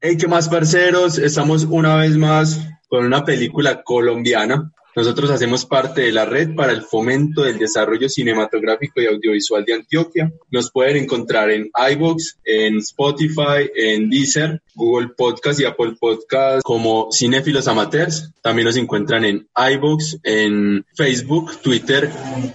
Hey, ¿qué más, parceros? Estamos una vez más con una película colombiana. Nosotros hacemos parte de la red para el fomento del desarrollo cinematográfico y audiovisual de Antioquia. Nos pueden encontrar en iVoox, en Spotify, en Deezer, Google Podcast y Apple Podcast como Cinéfilos Amateurs. También nos encuentran en iVoox, en Facebook, Twitter,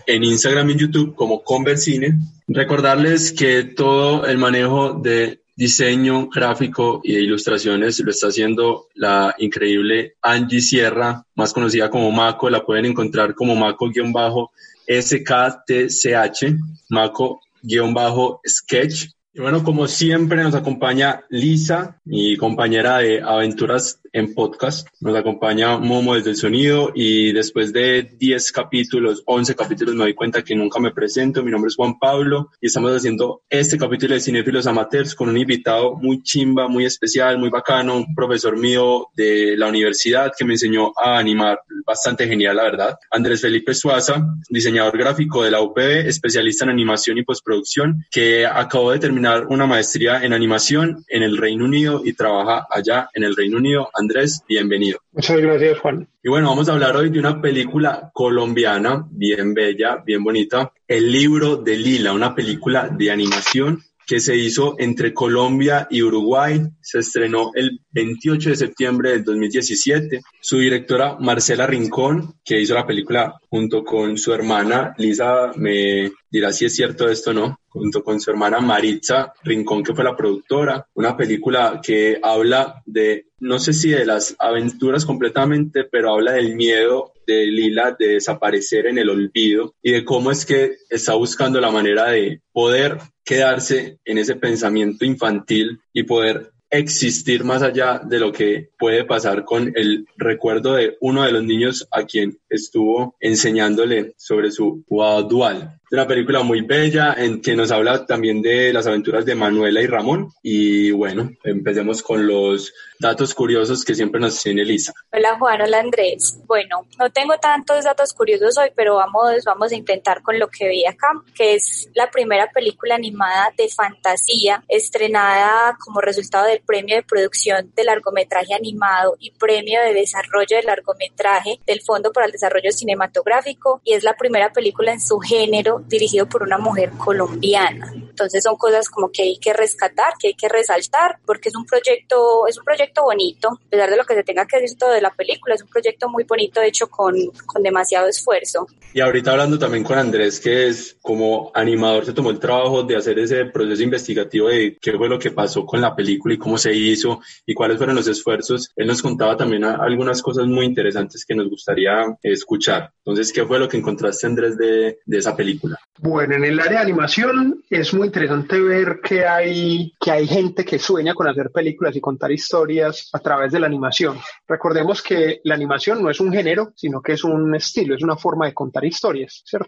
en Instagram y YouTube como Conversine. Recordarles que todo el manejo de diseño gráfico y ilustraciones lo está haciendo la increíble Angie Sierra, más conocida como Mako. La pueden encontrar como Mako-SKTCH, Mako-Sketch. Y bueno, como siempre nos acompaña Lisa, mi compañera de aventuras en podcast. Nos acompaña Momo desde el sonido y después de 10 capítulos, 11 capítulos, me doy cuenta que nunca me presento. Mi nombre es Juan Pablo y estamos haciendo este capítulo de Cinefilos Amateurs con un invitado muy chimba, muy especial, muy bacano, un profesor mío de la universidad que me enseñó a animar bastante genial, la verdad. Andrés Felipe Suaza, diseñador gráfico de la UPB, especialista en animación y postproducción, que acabó de terminar una maestría en animación en el Reino Unido y trabaja allá en el Reino Unido. Andrés, bienvenido. Muchas gracias, Juan. Y bueno, vamos a hablar hoy de una película colombiana, bien bella, bien bonita, El libro de Lila, una película de animación que se hizo entre Colombia y Uruguay. Se estrenó el 28 de septiembre del 2017. Su directora Marcela Rincón, que hizo la película junto con su hermana Lisa, me dirá si es cierto esto o no, junto con su hermana Maritza Rincón, que fue la productora. Una película que habla de, no sé si de las aventuras completamente, pero habla del miedo de Lila de desaparecer en el olvido y de cómo es que está buscando la manera de poder quedarse en ese pensamiento infantil y poder existir más allá de lo que puede pasar con el recuerdo de uno de los niños a quien estuvo enseñándole sobre su dual. Es una película muy bella en que nos habla también de las aventuras de Manuela y Ramón. Y bueno, empecemos con los datos curiosos que siempre nos tiene Elisa. Hola Juan, hola Andrés. Bueno, no tengo tantos datos curiosos hoy, pero vamos, vamos a intentar con lo que vi acá, que es la primera película animada de fantasía estrenada como resultado del premio de producción de largometraje animado y premio de desarrollo de largometraje del Fondo para el Desarrollo Cinematográfico y es la primera película en su género dirigido por una mujer colombiana. Entonces son cosas como que hay que rescatar, que hay que resaltar, porque es un proyecto, es un proyecto bonito, a pesar de lo que se tenga que decir todo de la película, es un proyecto muy bonito hecho con, con demasiado esfuerzo. Y ahorita hablando también con Andrés, que es como animador, se tomó el trabajo de hacer ese proceso investigativo de qué fue lo que pasó con la película y cómo se hizo y cuáles fueron los esfuerzos. Él nos contaba también algunas cosas muy interesantes que nos gustaría escuchar. Entonces, ¿qué fue lo que encontraste, Andrés, de, de esa película? Bueno, en el área de animación es muy interesante ver que hay, que hay gente que sueña con hacer películas y contar historias a través de la animación. Recordemos que la animación no es un género, sino que es un estilo, es una forma de contar historias, ¿cierto?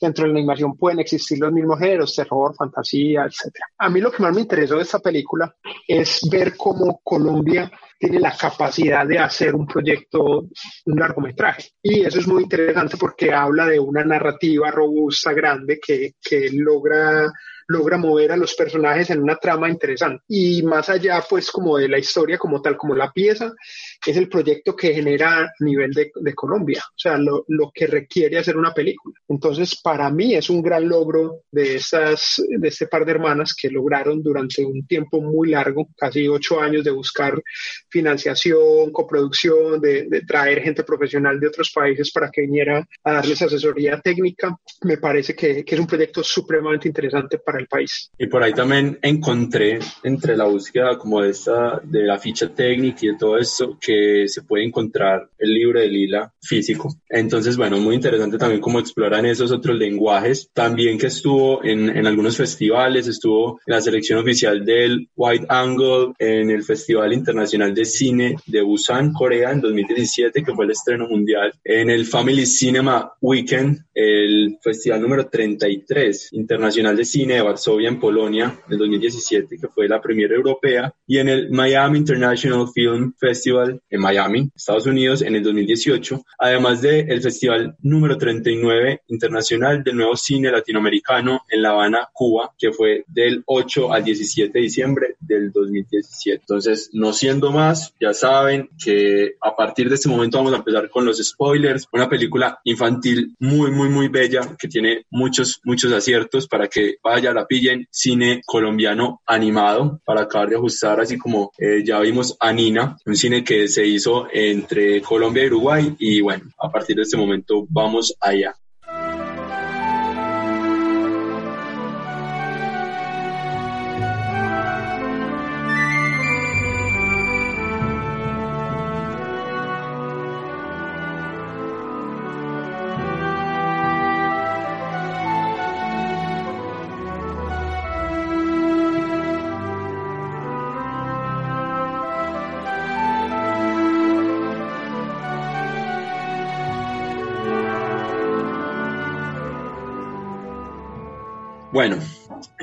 Dentro de la animación pueden existir los mismos géneros, terror, fantasía, etc. A mí lo que más me interesó de esta película es ver cómo Colombia tiene la capacidad de hacer un proyecto, un largometraje. Y eso es muy interesante porque habla de una narrativa robusta, grande, que, que logra logra mover a los personajes en una trama interesante. Y más allá, pues, como de la historia como tal, como la pieza, es el proyecto que genera a nivel de, de Colombia, o sea, lo, lo, que requiere hacer una película. Entonces, para mí es un gran logro de, estas, de este par de hermanas que lograron durante un tiempo muy largo, casi ocho años de buscar financiación, coproducción, de, de traer gente profesional de otros países para que viniera a darles asesoría técnica. Me parece que, que es un proyecto supremamente interesante para el país. Y por ahí también encontré entre la búsqueda como de, esta, de la ficha técnica y de todo esto que se puede encontrar el libro de Lila físico. Entonces, bueno, muy interesante también cómo exploran esos otros lenguajes. También que estuvo en, en algunos festivales, estuvo en la selección oficial del White Angle, en el Festival Internacional de Cine de Busan, Corea, en 2017, que fue el estreno mundial, en el Family Cinema Weekend, el festival número 33 internacional de cine Varsovia en Polonia, en 2017, que fue la primera europea, y en el Miami International Film Festival en Miami, Estados Unidos, en el 2018, además del el Festival número 39 Internacional del Nuevo Cine Latinoamericano en La Habana, Cuba, que fue del 8 al 17 de diciembre del 2017. Entonces, no siendo más, ya saben que a partir de este momento vamos a empezar con los spoilers, una película infantil muy, muy, muy bella que tiene muchos, muchos aciertos para que vaya, la pillen, cine colombiano animado, para acabar de ajustar, así como eh, ya vimos a Nina, un cine que se hizo entre Colombia y Uruguay y bueno, a partir de este momento vamos allá.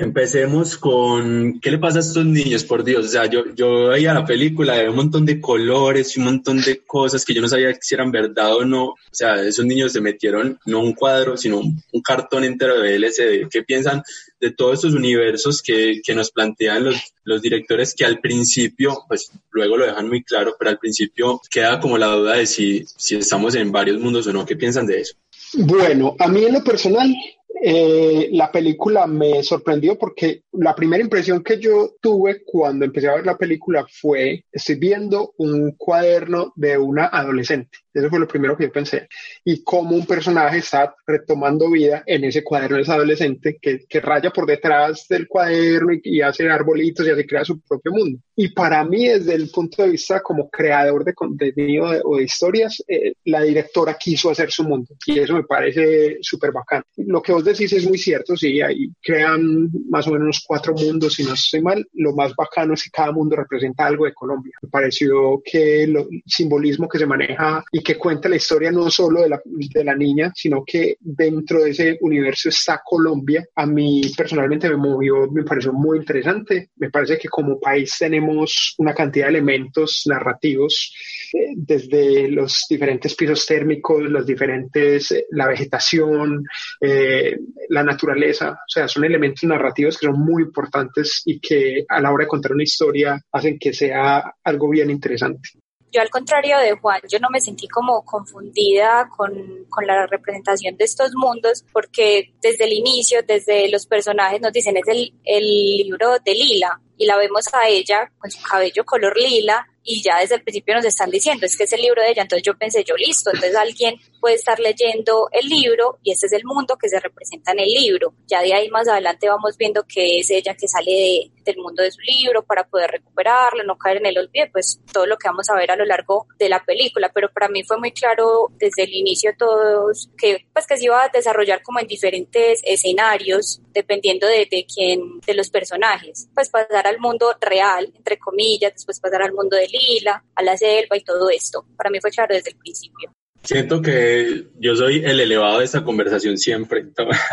Empecemos con qué le pasa a estos niños, por Dios. O sea, yo, yo veía la película, había un montón de colores y un montón de cosas que yo no sabía si eran verdad o no. O sea, esos niños se metieron no un cuadro, sino un, cartón entero de LCD. ¿Qué piensan de todos estos universos que, que nos plantean los, los directores que al principio, pues luego lo dejan muy claro, pero al principio queda como la duda de si, si estamos en varios mundos o no? ¿Qué piensan de eso? Bueno, a mí en lo personal eh, la película me sorprendió porque la primera impresión que yo tuve cuando empecé a ver la película fue, estoy viendo un cuaderno de una adolescente. Eso fue lo primero que yo pensé. Y cómo un personaje está retomando vida en ese cuaderno de ese adolescente que, que raya por detrás del cuaderno y, y, hace arbolitos y así crea su propio mundo. Y para mí, desde el punto de vista como creador de contenido de, o de historias, eh, la directora quiso hacer su mundo. Y eso me parece súper bacán. Lo que vos decís es muy cierto, sí, ahí crean más o menos cuatro mundos, si no estoy mal. Lo más bacano es que cada mundo representa algo de Colombia. Me pareció que el simbolismo que se maneja y que cuenta la historia no solo de la, de la niña, sino que dentro de ese universo está Colombia. A mí personalmente me movió, me pareció muy interesante. Me parece que como país tenemos una cantidad de elementos narrativos, eh, desde los diferentes pisos térmicos, los diferentes, eh, la vegetación, eh, la naturaleza, o sea, son elementos narrativos que son muy importantes y que a la hora de contar una historia hacen que sea algo bien interesante yo al contrario de Juan, yo no me sentí como confundida con, con, la representación de estos mundos, porque desde el inicio, desde los personajes nos dicen es el, el libro de Lila y la vemos a ella con su cabello color lila y ya desde el principio nos están diciendo es que es el libro de ella, entonces yo pensé yo listo, entonces alguien puede estar leyendo el libro y ese es el mundo que se representa en el libro. Ya de ahí más adelante vamos viendo que es ella que sale de, del mundo de su libro para poder recuperarlo, no caer en el olvido, pues todo lo que vamos a ver a lo largo de la película, pero para mí fue muy claro desde el inicio todos que pues que se iba a desarrollar como en diferentes escenarios dependiendo de, de quién, de los personajes, pues pasar al mundo real, entre comillas, después pasar al mundo de Lila, a la selva y todo esto. Para mí fue claro desde el principio. Siento que yo soy el elevado de esta conversación siempre.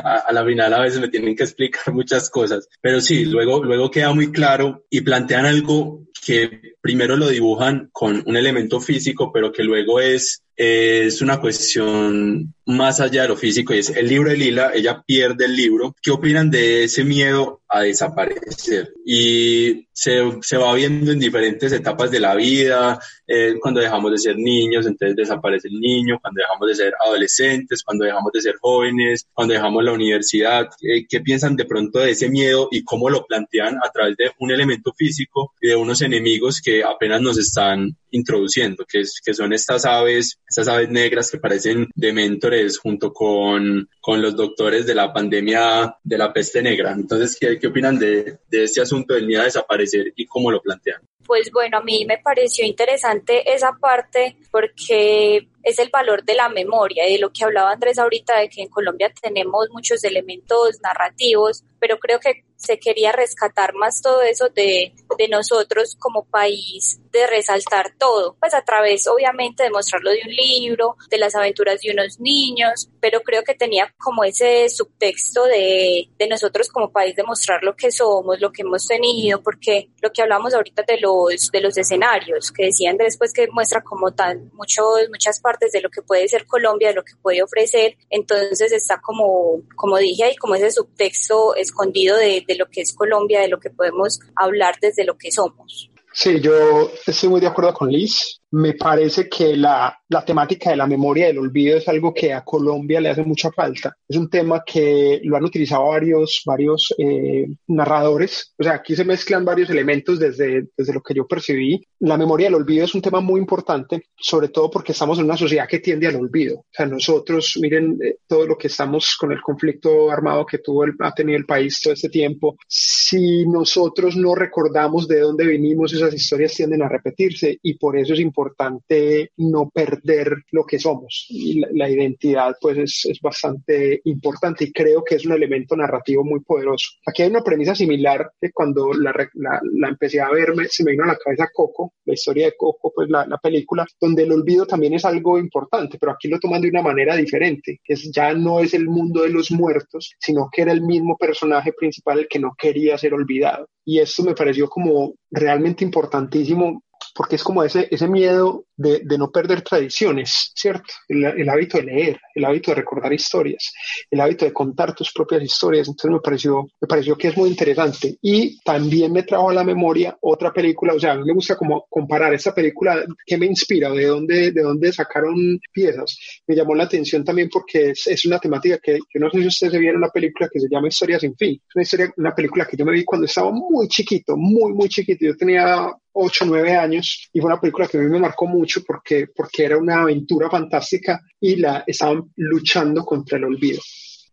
A, la final a veces me tienen que explicar muchas cosas, pero sí, luego, luego queda muy claro y plantean algo que primero lo dibujan con un elemento físico, pero que luego es, es una cuestión más allá de lo físico y es el libro de Lila, ella pierde el libro. ¿Qué opinan de ese miedo a desaparecer. Y se, se, va viendo en diferentes etapas de la vida, eh, cuando dejamos de ser niños, entonces desaparece el niño, cuando dejamos de ser adolescentes, cuando dejamos de ser jóvenes, cuando dejamos la universidad, eh, ¿qué piensan de pronto de ese miedo y cómo lo plantean a través de un elemento físico y de unos enemigos que apenas nos están introduciendo, que, es, que son estas aves, estas aves negras que parecen dementores junto con, con los doctores de la pandemia de la peste negra. Entonces, ¿qué, qué opinan de, de este asunto del miedo a desaparecer y cómo lo plantean? Pues bueno, a mí me pareció interesante esa parte porque es el valor de la memoria y de lo que hablaba Andrés ahorita de que en Colombia tenemos muchos elementos narrativos, pero creo que se quería rescatar más todo eso de, de nosotros como país, de resaltar todo, pues a través obviamente de mostrarlo de un libro, de las aventuras de unos niños, pero creo que tenía como ese subtexto de, de nosotros como país de mostrar lo que somos, lo que hemos tenido, porque lo que hablamos ahorita de los, de los escenarios, que decían después que muestra como tan muchos, muchas partes de lo que puede ser Colombia, de lo que puede ofrecer, entonces está como, como dije ahí, como ese subtexto escondido de, de lo que es Colombia, de lo que podemos hablar desde lo que somos. Sí, yo estoy muy de acuerdo con Liz me parece que la, la, temática de la memoria del olvido es algo que a Colombia le hace mucha falta. Es un tema que lo han utilizado varios, varios eh, narradores. O sea, aquí se mezclan varios elementos desde, desde lo que yo percibí. La memoria del olvido es un tema muy importante, sobre todo porque estamos en una sociedad que tiende al olvido. O sea, nosotros, miren eh, todo lo que estamos con el conflicto armado que tuvo el, ha tenido el país todo este tiempo. Si nosotros no recordamos de dónde vinimos, esas historias tienden a repetirse y por eso es importante importante no perder lo que somos. Y la, identidad pues es, es, bastante importante y creo que es un elemento narrativo muy poderoso. Aquí hay una premisa similar que cuando la, la, empecé a verme se me vino a la cabeza Coco, la historia de Coco, pues la, la, película, donde el olvido también es algo importante, pero aquí lo toman de una manera diferente, que es, ya no es el mundo de los muertos, sino que era el mismo personaje principal el que no quería ser olvidado. Y esto me pareció como realmente importantísimo porque es como ese, ese miedo de, de no perder tradiciones, ¿cierto? El, el, hábito de leer, el hábito de recordar historias, el hábito de contar tus propias historias. Entonces me pareció, me pareció que es muy interesante. Y también me trajo a la memoria otra película, o sea, a mí me gusta como comparar esta película, ¿qué me inspira? ¿De dónde, de dónde sacaron piezas? Me llamó la atención también porque es, es una temática que yo no sé si ustedes se vieron una película que se llama Historia sin fin. Es una, historia, una película que yo me vi cuando estaba muy chiquito, muy, muy chiquito. Yo tenía 8, 9 años y fue una película que a mí me marcó mucho porque, porque era una aventura fantástica y la estaban luchando contra el olvido.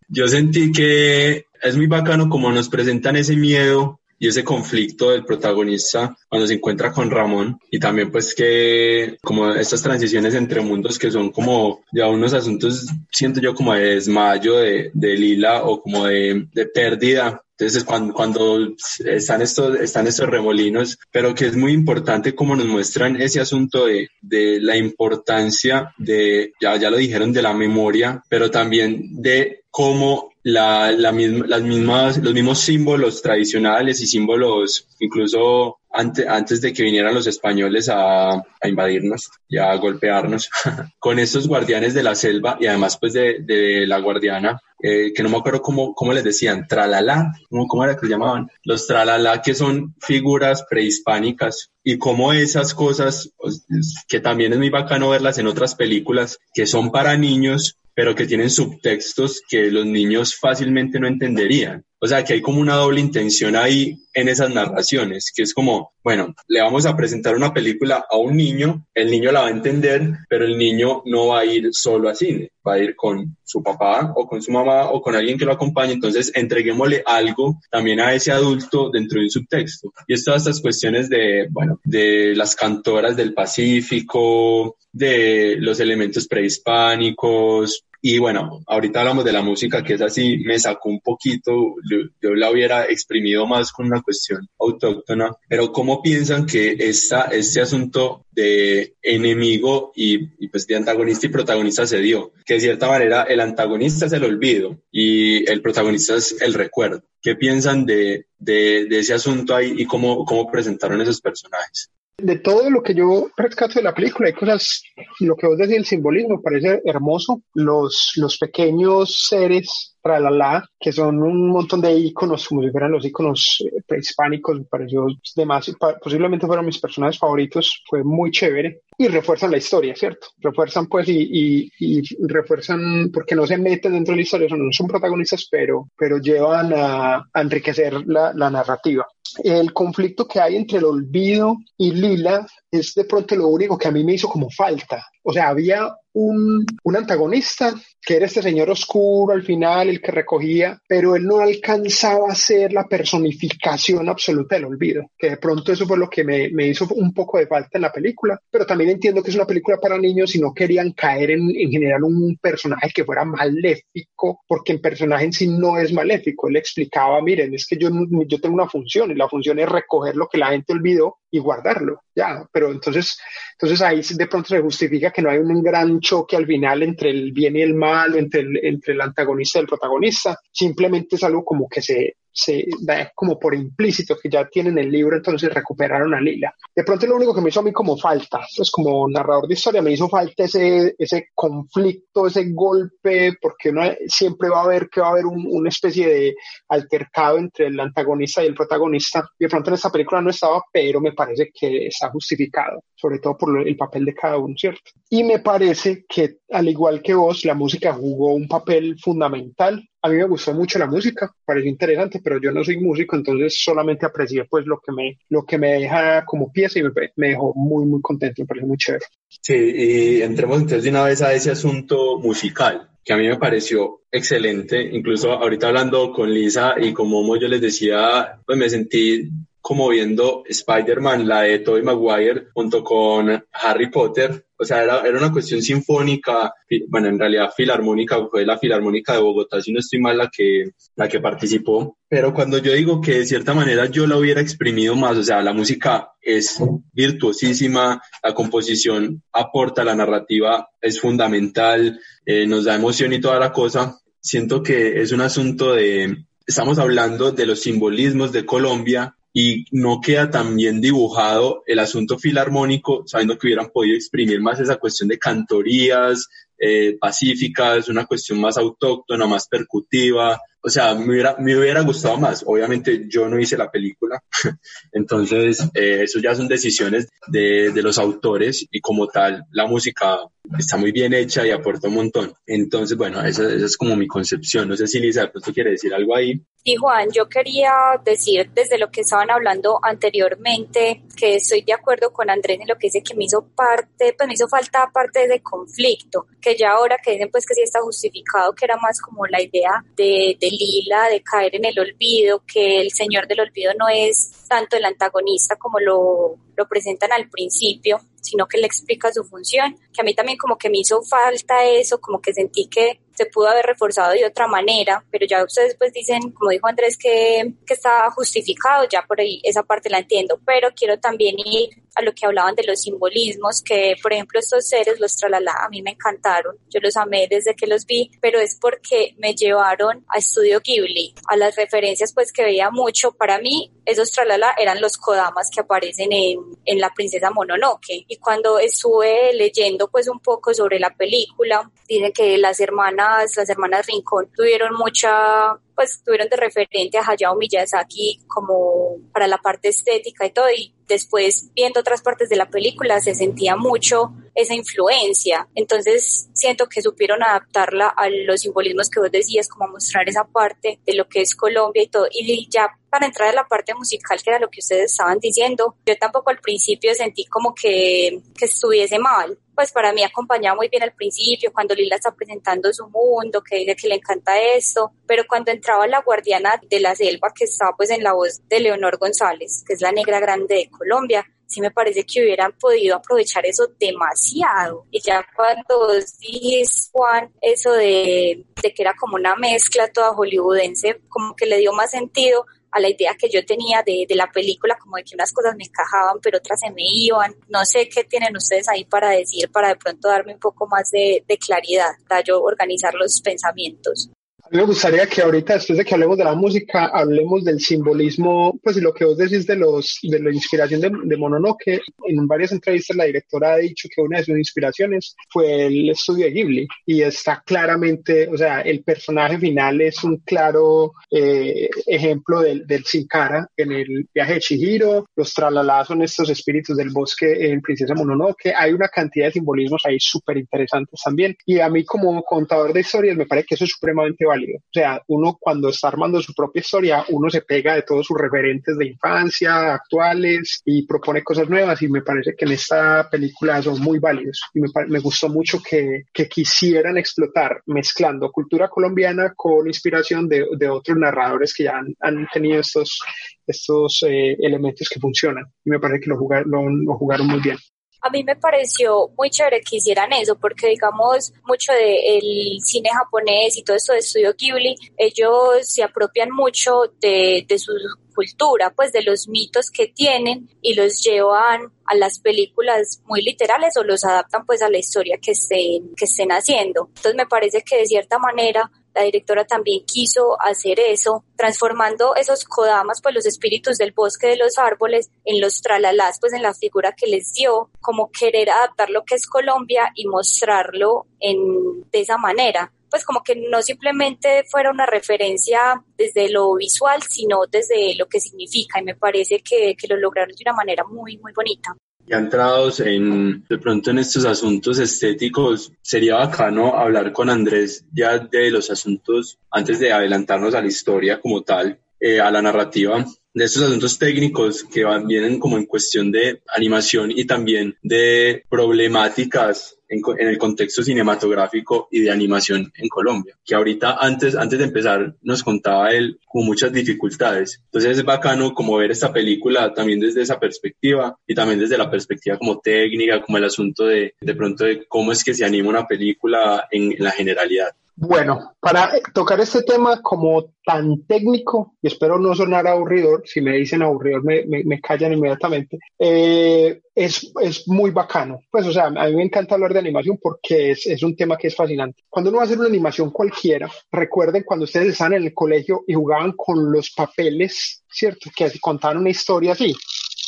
Yo sentí que es muy bacano como nos presentan ese miedo y ese conflicto del protagonista cuando se encuentra con Ramón y también pues que como estas transiciones entre mundos que son como ya unos asuntos siento yo como de desmayo de, de Lila o como de, de pérdida entonces, cuando, cuando están, estos, están estos remolinos, pero que es muy importante como nos muestran ese asunto de, de la importancia de, ya, ya lo dijeron, de la memoria, pero también de cómo la, la misma, las mismas, los mismos símbolos tradicionales y símbolos incluso antes, antes de que vinieran los españoles a, a invadirnos y a golpearnos, con estos guardianes de la selva y además pues de, de la guardiana, eh, que no me acuerdo cómo, cómo les decían, tralala, ¿cómo, cómo era que llamaban? Los tralala que son figuras prehispánicas y cómo esas cosas, pues, que también es muy bacano verlas en otras películas, que son para niños, pero que tienen subtextos que los niños fácilmente no entenderían. O sea, que hay como una doble intención ahí en esas narraciones, que es como, bueno, le vamos a presentar una película a un niño, el niño la va a entender, pero el niño no va a ir solo a cine, va a ir con su papá o con su mamá o con alguien que lo acompañe, entonces entreguémosle algo también a ese adulto dentro de un subtexto. Y es todas estas cuestiones de, bueno, de las cantoras del Pacífico, de los elementos prehispánicos, y bueno, ahorita hablamos de la música, que es así, me sacó un poquito, yo, la hubiera exprimido más con una cuestión autóctona, pero ¿cómo piensan que esta, este asunto de enemigo y, y, pues de antagonista y protagonista se dio? Que de cierta manera el antagonista es el olvido y el protagonista es el recuerdo. ¿Qué piensan de, de, de ese asunto ahí y cómo, cómo presentaron esos personajes? De todo lo que yo rescato de la película, hay cosas, lo que vos decís, el simbolismo parece hermoso, los, los pequeños seres Tralala, que son un montón de iconos, como si fueran los iconos eh, prehispánicos, me pareció demás, posiblemente fueron mis personajes favoritos, fue muy chévere y refuerzan la historia, ¿cierto? Refuerzan pues y, y, refuerzan porque no se meten dentro de la historia, no son protagonistas, pero, pero llevan a, enriquecer la, la narrativa el conflicto que hay entre el olvido y Lila es de pronto lo único que a mí me hizo como falta. O sea, había un, un, antagonista que era este señor oscuro al final, el que recogía, pero él no alcanzaba a ser la personificación absoluta del olvido, que de pronto eso fue lo que me, me hizo un poco de falta en la película, pero también entiendo que es una película para niños y no querían caer en, en general un personaje que fuera maléfico, porque el personaje en sí no es maléfico, él explicaba, miren, es que yo, yo tengo una función y la función es recoger lo que la gente olvidó y guardarlo, ya, pero entonces, entonces ahí de pronto se justifica que no hay un gran choque al final entre el bien y el mal, entre entre el antagonista y el protagonista, simplemente es algo como que se, se da como por implícito que ya tienen el libro, entonces recuperaron a Lila. De pronto lo único que me hizo a mí como falta, pues como narrador de historia, me hizo falta ese, ese conflicto, ese golpe, porque uno siempre va a ver que va a haber una especie de altercado entre el antagonista y el protagonista. Y de pronto en esta película no estaba, pero me parece que está justificado, sobre todo por el papel de cada uno, ¿cierto? Y me parece que, al igual que vos, la música jugó un papel fundamental a mí me gustó mucho la música, pareció interesante, pero yo no soy músico, entonces solamente aprecié pues lo que me, lo que me deja como pieza y me, me dejó muy, muy contento, me pareció muy chévere. Sí, y entremos entonces de una vez a ese asunto musical que a mí me pareció excelente, incluso ahorita hablando con Lisa y como yo les decía, pues me sentí como viendo Spider-Man, la de Tobey Maguire, junto con Harry Potter. O sea, era, era, una cuestión sinfónica, bueno, en realidad filarmónica, fue la filarmónica de Bogotá, si no estoy mal, la que, la que participó. Pero cuando yo digo que de cierta manera yo la hubiera exprimido más, o sea, la música es virtuosísima, la composición aporta, la narrativa es fundamental, eh, nos da emoción y toda la cosa. Siento que es un asunto de, estamos hablando de los simbolismos de Colombia y no queda tan bien dibujado el asunto filarmónico, sabiendo que hubieran podido exprimir más esa cuestión de cantorías eh, pacíficas, una cuestión más autóctona, más percutiva, o sea, me hubiera, me hubiera gustado más. Obviamente yo no hice la película, entonces eh, eso ya son decisiones de, de, los autores y como tal la música está muy bien hecha y aporta un montón. Entonces, bueno, esa, esa es como mi concepción. No sé si Lisa, tú quiere decir algo ahí. Y Juan, yo quería decir desde lo que estaban hablando anteriormente que estoy de acuerdo con Andrés en lo que dice que me hizo parte, pues me hizo falta parte de conflicto, que ya ahora que dicen pues que sí está justificado, que era más como la idea de, de Lila, de caer en el olvido, que el señor del olvido no es tanto el antagonista como lo, lo presentan al principio, sino que le explica su función, que a mí también como que me hizo falta eso, como que sentí que se pudo haber reforzado de otra manera, pero ya ustedes pues dicen, como dijo Andrés, que, que está justificado, ya por ahí esa parte la entiendo, pero quiero también ir a lo que hablaban de los simbolismos, que por ejemplo estos seres, los tralala, a mí me encantaron, yo los amé desde que los vi, pero es porque me llevaron a Estudio Ghibli, a las referencias pues que veía mucho, para mí esos tralala eran los kodamas que aparecen en, en La Princesa Mononoke, y cuando estuve leyendo pues un poco sobre la película, dicen que las hermanas, las hermanas Rincón tuvieron mucha pues tuvieron de referente a Hayao Miyazaki como para la parte estética y todo y después viendo otras partes de la película se sentía mucho esa influencia. Entonces siento que supieron adaptarla a los simbolismos que vos decías, como mostrar esa parte de lo que es Colombia y todo. Y ya para entrar a la parte musical, que era lo que ustedes estaban diciendo, yo tampoco al principio sentí como que, que estuviese mal. Pues para mí acompañaba muy bien al principio, cuando Lila está presentando su mundo, que dice que le encanta esto, pero cuando entraba la guardiana de la selva, que estaba pues en la voz de Leonor González, que es la negra grande de Colombia, sí me parece que hubieran podido aprovechar eso demasiado. Y ya cuando dijiste, Juan, eso de, de, que era como una mezcla toda hollywoodense, como que le dio más sentido a la idea que yo tenía de, de, la película, como de que unas cosas me encajaban, pero otras se me iban. No sé qué tienen ustedes ahí para decir, para de pronto darme un poco más de, de claridad, para yo organizar los pensamientos. A mí me gustaría que ahorita, después de que hablemos de la música, hablemos del simbolismo, pues lo que vos decís de, los, de la inspiración de, de Mononoke. En varias entrevistas la directora ha dicho que una de sus inspiraciones fue el estudio de Ghibli. Y está claramente, o sea, el personaje final es un claro eh, ejemplo del, del sin cara en el viaje de Chihiro, los tralalás son estos espíritus del bosque en Princesa Mononoke, hay una cantidad de simbolismos ahí súper interesantes también. Y a mí como contador de historias me parece que eso es supremamente válido, o sea, uno cuando está armando su propia historia, uno se pega de todos sus referentes de infancia, actuales y propone cosas nuevas y me parece que en esta película son muy válidos. Y me, me gustó mucho que, que, quisieran explotar mezclando cultura colombiana con inspiración de, de otros narradores que ya han, han tenido estos, estos eh, elementos que funcionan. Y me parece que lo jugaron, lo, lo jugaron muy bien a mí me pareció muy chévere que hicieran eso, porque digamos, mucho del cine japonés y todo esto de estudio Ghibli, ellos se apropian mucho de, de su cultura, pues de los mitos que tienen y los llevan a las películas muy literales o los adaptan pues a la historia que estén, que estén haciendo. Entonces me parece que de cierta manera la directora también quiso hacer eso, transformando esos kodamas, pues los espíritus del bosque de los árboles, en los tralalás, pues en la figura que les dio, como querer adaptar lo que es Colombia y mostrarlo en, de esa manera pues como que no simplemente fuera una referencia desde lo visual, sino desde lo que significa y me parece que, que lo lograron de una manera muy, muy bonita. Ya entrados en, de pronto en estos asuntos estéticos, sería bacano hablar con Andrés ya de los asuntos, antes de adelantarnos a la historia como tal, eh, a la narrativa, de estos asuntos técnicos que van, vienen como en cuestión de animación y también de problemáticas en, el contexto cinematográfico y de animación en Colombia, que ahorita antes, antes de empezar nos contaba él con muchas dificultades. Entonces es bacano como ver esta película también desde esa perspectiva y también desde la perspectiva como técnica, como el asunto de de pronto de cómo es que se anima una película en la generalidad. Bueno, para tocar este tema como tan técnico, y espero no sonar aburridor, si me dicen aburridor me, me, callan inmediatamente, eh, es, es, muy bacano. Pues, o sea, a mí me encanta hablar de animación porque es, es, un tema que es fascinante. Cuando uno va a hacer una animación cualquiera, recuerden cuando ustedes estaban en el colegio y jugaban con los papeles, ¿cierto? Que contaban una historia así.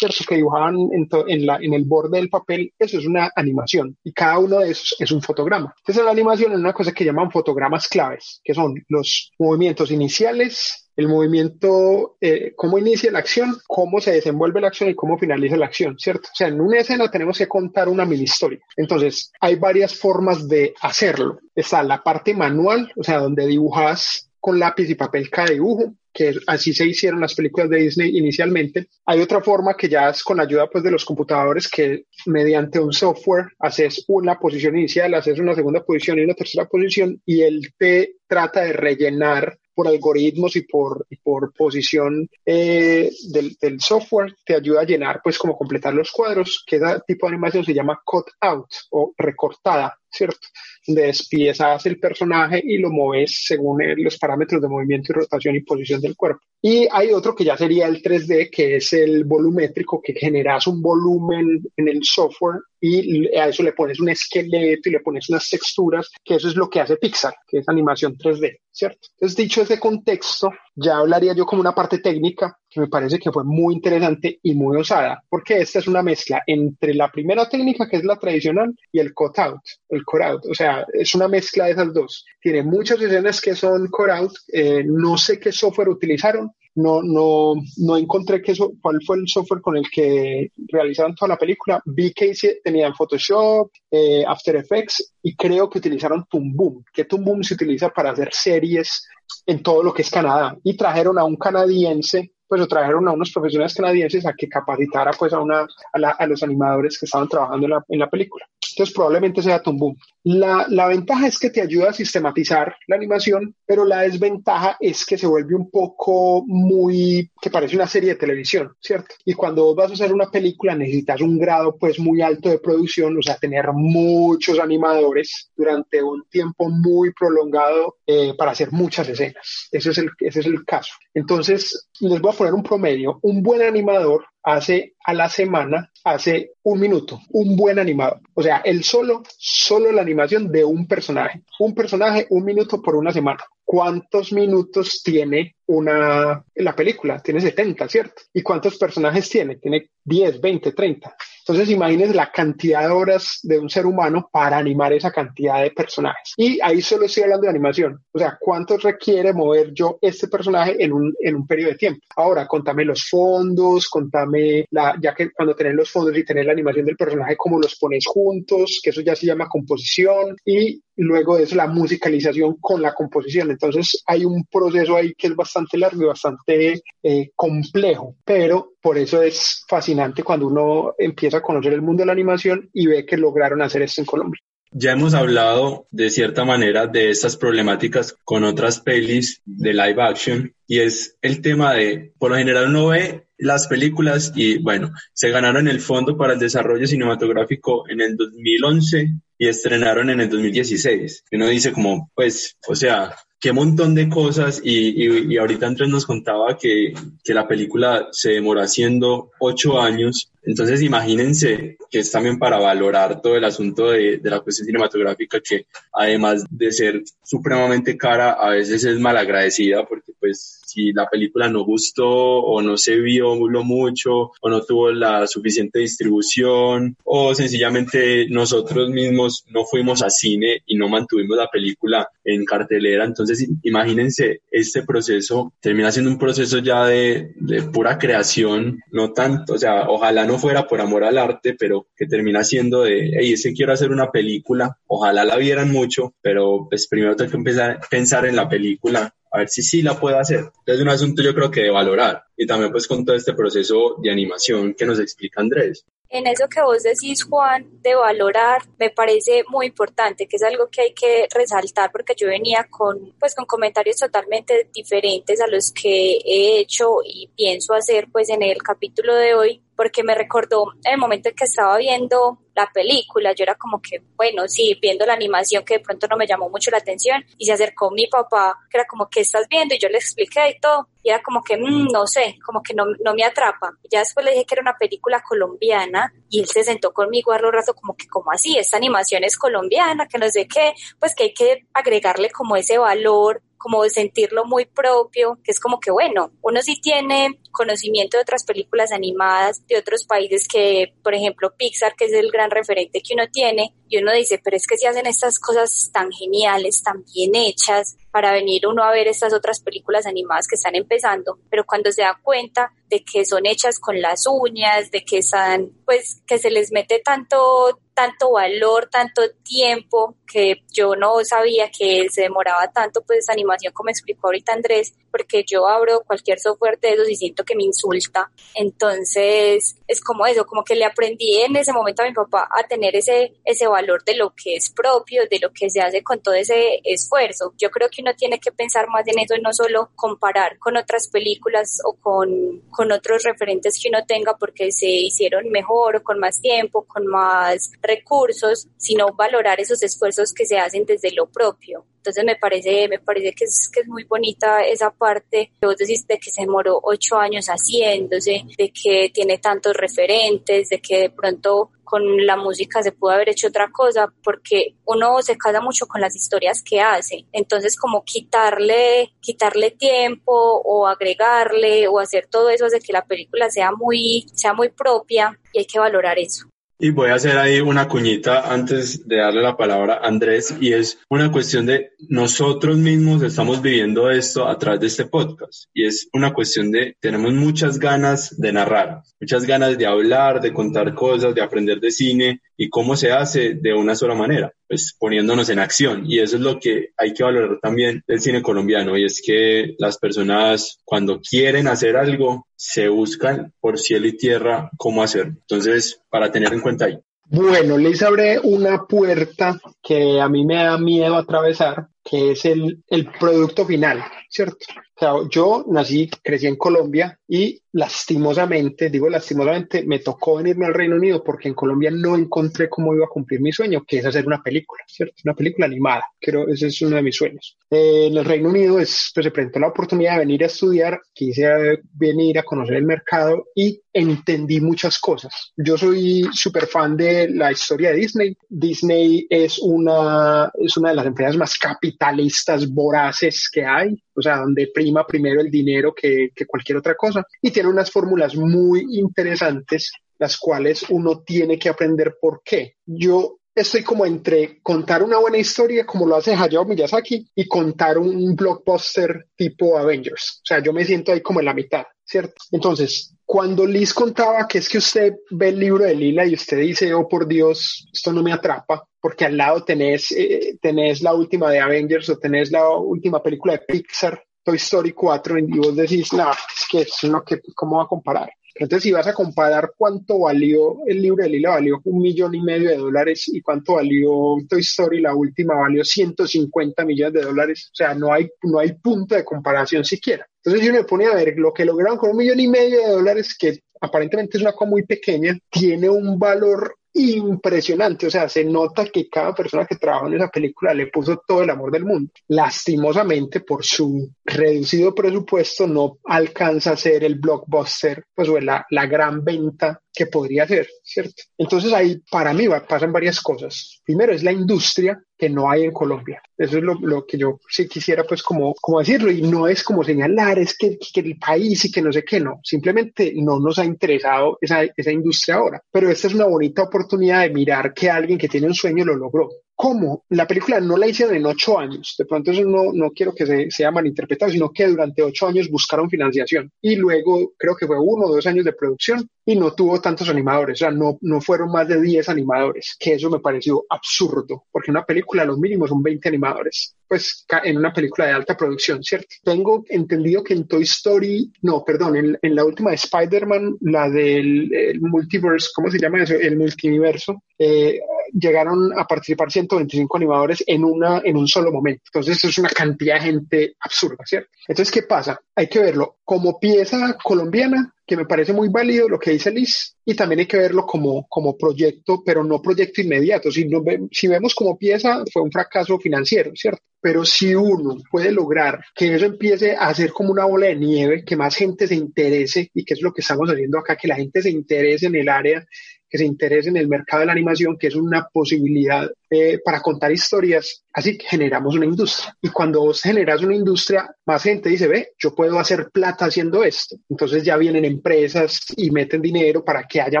¿Cierto? Que dibujaban en, en, la, en el borde del papel, eso es una animación y cada uno de esos es un fotograma. Entonces la animación es una cosa que llaman fotogramas claves, que son los movimientos iniciales, el movimiento, eh, cómo inicia la acción, cómo se desenvuelve la acción y cómo finaliza la acción, ¿cierto? O sea, en una escena tenemos que contar una mini historia. Entonces, hay varias formas de hacerlo. Está la parte manual, o sea, donde dibujas con lápiz y papel cada dibujo que así se hicieron las películas de Disney inicialmente. Hay otra forma que ya es con ayuda pues de los computadores que mediante un software haces una posición inicial, haces una segunda posición y una tercera posición y él te trata de rellenar por algoritmos y por, y por posición eh, del, del, software, te ayuda a llenar, pues como completar los cuadros, que ese tipo de animación se llama cut out o recortada, ¿cierto? Despiezas el personaje y lo mueves según los parámetros de movimiento y rotación y posición del cuerpo. Y hay otro que ya sería el 3D, que es el volumétrico, que generas un volumen en el software y a eso le pones un esqueleto y le pones unas texturas, que eso es lo que hace Pixar, que es animación 3D, ¿cierto? Entonces, dicho ese contexto, ya hablaría yo como una parte técnica que me parece que fue muy interesante y muy osada, porque esta es una mezcla entre la primera técnica, que es la tradicional, y el cut-out, el cut-out, o sea, es una mezcla de esas dos. Tiene muchas escenas que son cut-out, eh, no sé qué software utilizaron, no, no, no encontré que eso, cuál fue el software con el que realizaron toda la película. Vi que tenían Photoshop, eh, After Effects y creo que utilizaron Toon Boom, que Toon Boom se utiliza para hacer series en todo lo que es Canadá. Y trajeron a un canadiense pues lo trajeron a unos profesionales canadienses a que capacitara pues a, una, a, la, a los animadores que estaban trabajando en la, en la película. Entonces probablemente sea Boom. La, la ventaja es que te ayuda a sistematizar la animación, pero la desventaja es que se vuelve un poco muy, que parece una serie de televisión, ¿cierto? Y cuando vas a hacer una película necesitas un grado pues muy alto de producción, o sea, tener muchos animadores durante un tiempo muy prolongado eh, para hacer muchas escenas. Ese es el, ese es el caso. Entonces, les voy a poner un promedio. Un buen animador hace a la semana, hace un minuto, un buen animador. O sea, el solo, solo la animación de un personaje. Un personaje, un minuto por una semana. ¿cuántos minutos tiene una, la película? Tiene 70, ¿cierto? ¿Y cuántos personajes tiene? Tiene 10, 20, 30. Entonces imagínense la cantidad de horas de un ser humano para animar esa cantidad de personajes. Y ahí solo estoy hablando de animación. O sea, ¿cuánto requiere mover yo este personaje en un, en un periodo de tiempo? Ahora, contame los fondos, contame, la, ya que cuando tenés los fondos y tenés la animación del personaje, cómo los pones juntos, que eso ya se llama composición. Y luego eso la musicalización con la composición. Entonces hay un proceso ahí que es bastante largo y bastante eh, complejo, pero por eso es fascinante cuando uno empieza a conocer el mundo de la animación y ve que lograron hacer esto en Colombia. Ya hemos hablado de cierta manera de estas problemáticas con otras pelis de live action y es el tema de, por lo general uno ve las películas y bueno, se ganaron el fondo para el desarrollo cinematográfico en el 2011 y estrenaron en el 2016. Y uno dice como, pues, o sea, qué montón de cosas y, y, y ahorita Andrés nos contaba que, que, la película se demoró haciendo ocho años. Entonces imagínense que es también para valorar todo el asunto de, de, la cuestión cinematográfica que además de ser supremamente cara, a veces es malagradecida porque pues si la película no gustó o no se vio lo mucho o no tuvo la suficiente distribución o sencillamente nosotros mismos no fuimos a cine y no mantuvimos la película en cartelera. Entonces imagínense, este proceso termina siendo un proceso ya de, de pura creación, no tanto, o sea, ojalá no fuera por amor al arte, pero que termina siendo de, hey, ese quiero hacer una película, ojalá la vieran mucho, pero pues primero tengo que empezar pensar en la película a ver si sí la puedo hacer. Es un asunto yo creo que de valorar y también pues con todo este proceso de animación que nos explica Andrés. En eso que vos decís, Juan, de valorar, me parece muy importante, que es algo que hay que resaltar porque yo venía con, pues, con comentarios totalmente diferentes a los que he hecho y pienso hacer pues en el capítulo de hoy porque me recordó el momento en que estaba viendo la película, yo era como que, bueno, sí, viendo la animación que de pronto no me llamó mucho la atención y se acercó mi papá, que era como, ¿qué estás viendo? Y yo le expliqué y todo, y era como que, mmm, no sé, como que no, no me atrapa. Y ya después le dije que era una película colombiana y él se sentó conmigo a lo rato como que, como así? Esta animación es colombiana, que no sé qué, pues que hay que agregarle como ese valor como sentirlo muy propio, que es como que, bueno, uno sí tiene conocimiento de otras películas animadas de otros países que, por ejemplo, Pixar, que es el gran referente que uno tiene, y uno dice, pero es que si hacen estas cosas tan geniales, tan bien hechas, para venir uno a ver estas otras películas animadas que están empezando, pero cuando se da cuenta de que son hechas con las uñas, de que están, pues, que se les mete tanto tanto valor, tanto tiempo, que yo no sabía que se demoraba tanto, pues esa animación como explicó ahorita Andrés, porque yo abro cualquier software de esos y siento que me insulta. Entonces, es como eso, como que le aprendí en ese momento a mi papá a tener ese, ese valor de lo que es propio, de lo que se hace con todo ese esfuerzo. Yo creo que uno tiene que pensar más en eso y no solo comparar con otras películas o con, con otros referentes que uno tenga porque se hicieron mejor o con más tiempo, con más recursos, sino valorar esos esfuerzos que se hacen desde lo propio. Entonces me parece, me parece que es, que es muy bonita esa parte que vos decís de que se demoró ocho años haciéndose, de que tiene tantos referentes, de que de pronto con la música se pudo haber hecho otra cosa, porque uno se casa mucho con las historias que hace. Entonces, como quitarle, quitarle tiempo o agregarle o hacer todo eso hace que la película sea muy, sea muy propia y hay que valorar eso. Y voy a hacer ahí una cuñita antes de darle la palabra a Andrés y es una cuestión de nosotros mismos estamos viviendo esto a través de este podcast y es una cuestión de tenemos muchas ganas de narrar, muchas ganas de hablar, de contar cosas, de aprender de cine y cómo se hace de una sola manera, pues poniéndonos en acción y eso es lo que hay que valorar también del cine colombiano y es que las personas cuando quieren hacer algo se buscan por cielo y tierra cómo hacerlo. Entonces, para tener en cuenta ahí. Bueno, les abre una puerta que a mí me da miedo atravesar, que es el, el producto final, ¿cierto? O sea, yo nací, crecí en Colombia y lastimosamente, digo lastimosamente, me tocó venirme al Reino Unido porque en Colombia no encontré cómo iba a cumplir mi sueño, que es hacer una película, ¿cierto? Una película animada, creo ese es uno de mis sueños. Eh, en el Reino Unido es, pues, se presentó la oportunidad de venir a estudiar, quise venir a conocer el mercado y entendí muchas cosas. Yo soy súper fan de la historia de Disney. Disney es una, es una de las empresas más capitales capitalistas voraces que hay, o sea, donde prima primero el dinero que, cualquier otra cosa. Y tiene unas fórmulas muy interesantes, las cuales uno tiene que aprender por qué. Yo estoy como entre contar una buena historia como lo hace Hayao Miyazaki y contar un blockbuster tipo Avengers. O sea, yo me siento ahí como en la mitad, ¿cierto? Entonces, cuando Liz contaba que es que usted ve el libro de Lila y usted dice, oh por Dios, esto no me atrapa, porque al lado tenés, eh, tenés la última de Avengers o tenés la última película de Pixar, Toy Story 4, y vos decís, no, es que es lo que, ¿cómo va a comparar? Entonces, si vas a comparar cuánto valió el libro de Lila, valió un millón y medio de dólares y cuánto valió Toy Story, la última, valió 150 millones de dólares. O sea, no hay, no hay punto de comparación siquiera. Entonces yo me pone a ver lo que lograron con un millón y medio de dólares, que aparentemente es una cosa muy pequeña, tiene un valor impresionante, o sea, se nota que cada persona que trabajó en esa película le puso todo el amor del mundo. Lastimosamente, por su reducido presupuesto, no alcanza a ser el blockbuster, pues o la, la gran venta que podría ser, ¿cierto? Entonces ahí para mí pasan varias cosas. Primero es la industria que no hay en Colombia. Eso es lo, que yo sí quisiera pues como, como decirlo y no es como señalar, es que, que, el país y que no sé qué, no. Simplemente no nos ha interesado esa, esa industria ahora. Pero esta es una bonita oportunidad de mirar que alguien que tiene un sueño lo logró cómo la película no la hicieron en ocho años. De pronto eso no, no quiero que se, sea malinterpretado, sino que durante ocho años buscaron financiación. Y luego creo que fue uno o dos años de producción y no tuvo tantos animadores, o sea, no, no fueron más de diez animadores, que eso me pareció absurdo, porque una película los mínimos son 20 animadores pues en una película de alta producción, ¿cierto? Tengo entendido que en Toy Story, no, perdón, en, la última de Spider-Man, la del multiverse, ¿cómo se llama eso? El multiverso, eh, llegaron a participar 125 animadores en, una, en un solo momento. Entonces, es una cantidad de gente absurda, ¿cierto? Entonces, ¿qué pasa? Hay que verlo como pieza colombiana, que me parece muy válido lo que dice Liz, y también hay que verlo como, como proyecto, pero no proyecto inmediato. Si, no si vemos como pieza, fue un fracaso financiero, ¿cierto? Pero si uno puede lograr que eso empiece a ser como una bola de nieve, que más gente se interese, y que es lo que estamos haciendo acá, que la gente se interese en el área que se interese en el mercado de la animación, que es una posibilidad eh, para contar historias. Así que generamos una industria. Y cuando vos generas una industria, más gente dice, ve, yo puedo hacer plata haciendo esto. Entonces ya vienen empresas y meten dinero para que haya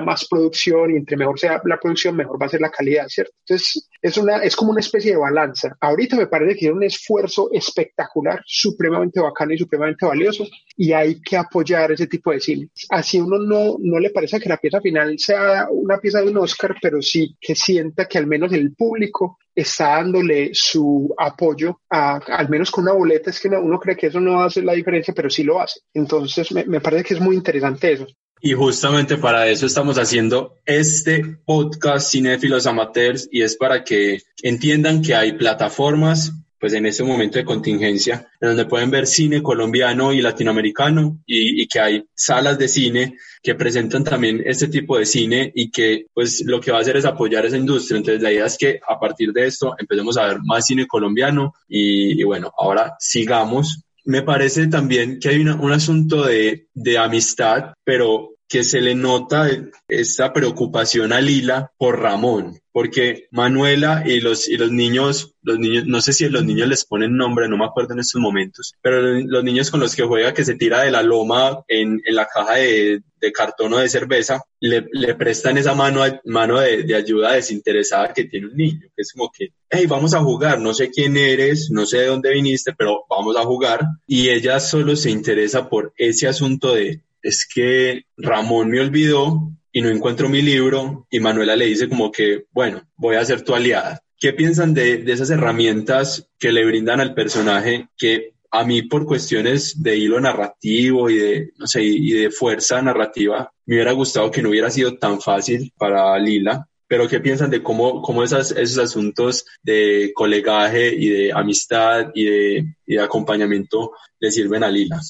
más producción y entre mejor sea la producción, mejor va a ser la calidad, ¿cierto? Entonces es, una, es como una especie de balanza. Ahorita me parece que es un esfuerzo espectacular, supremamente bacano y supremamente valioso y hay que apoyar ese tipo de cine. Así uno no, no le parece que la pieza final sea una pieza de un Oscar, pero sí que sienta que al menos el público está dándole su apoyo, a, al menos con una boleta, es que uno cree que eso no hacer la diferencia, pero sí lo hace. Entonces me, me parece que es muy interesante eso. Y justamente para eso estamos haciendo este podcast Cinéfilos Amateurs y es para que entiendan que hay plataformas pues en este momento de contingencia, en donde pueden ver cine colombiano y latinoamericano y, que hay salas de cine que presentan también este tipo de cine y que pues lo que va a hacer es apoyar esa industria. Entonces la idea es que a partir de esto empecemos a ver más cine colombiano y bueno, ahora sigamos. Me parece también que hay una, un asunto de, de amistad, pero que se le nota esta preocupación a Lila por Ramón, porque Manuela y los, y los niños, los niños, no sé si los niños les ponen nombre, no me acuerdo en estos momentos, pero los niños con los que juega, que se tira de la loma en, en la caja de, de, cartón o de cerveza, le, le prestan esa mano, mano de, de, ayuda desinteresada que tiene un niño, que es como que, hey, vamos a jugar, no sé quién eres, no sé de dónde viniste, pero vamos a jugar. Y ella solo se interesa por ese asunto de, es que Ramón me olvidó y no encuentro mi libro y Manuela le dice como que, bueno, voy a ser tu aliada. ¿Qué piensan de, esas herramientas que le brindan al personaje que a mí por cuestiones de hilo narrativo y de, no sé, y de fuerza narrativa, me hubiera gustado que no hubiera sido tan fácil para Lila, pero ¿qué piensan de cómo, cómo esas, esos asuntos de colegaje y de amistad y de, y de acompañamiento le sirven a Lila?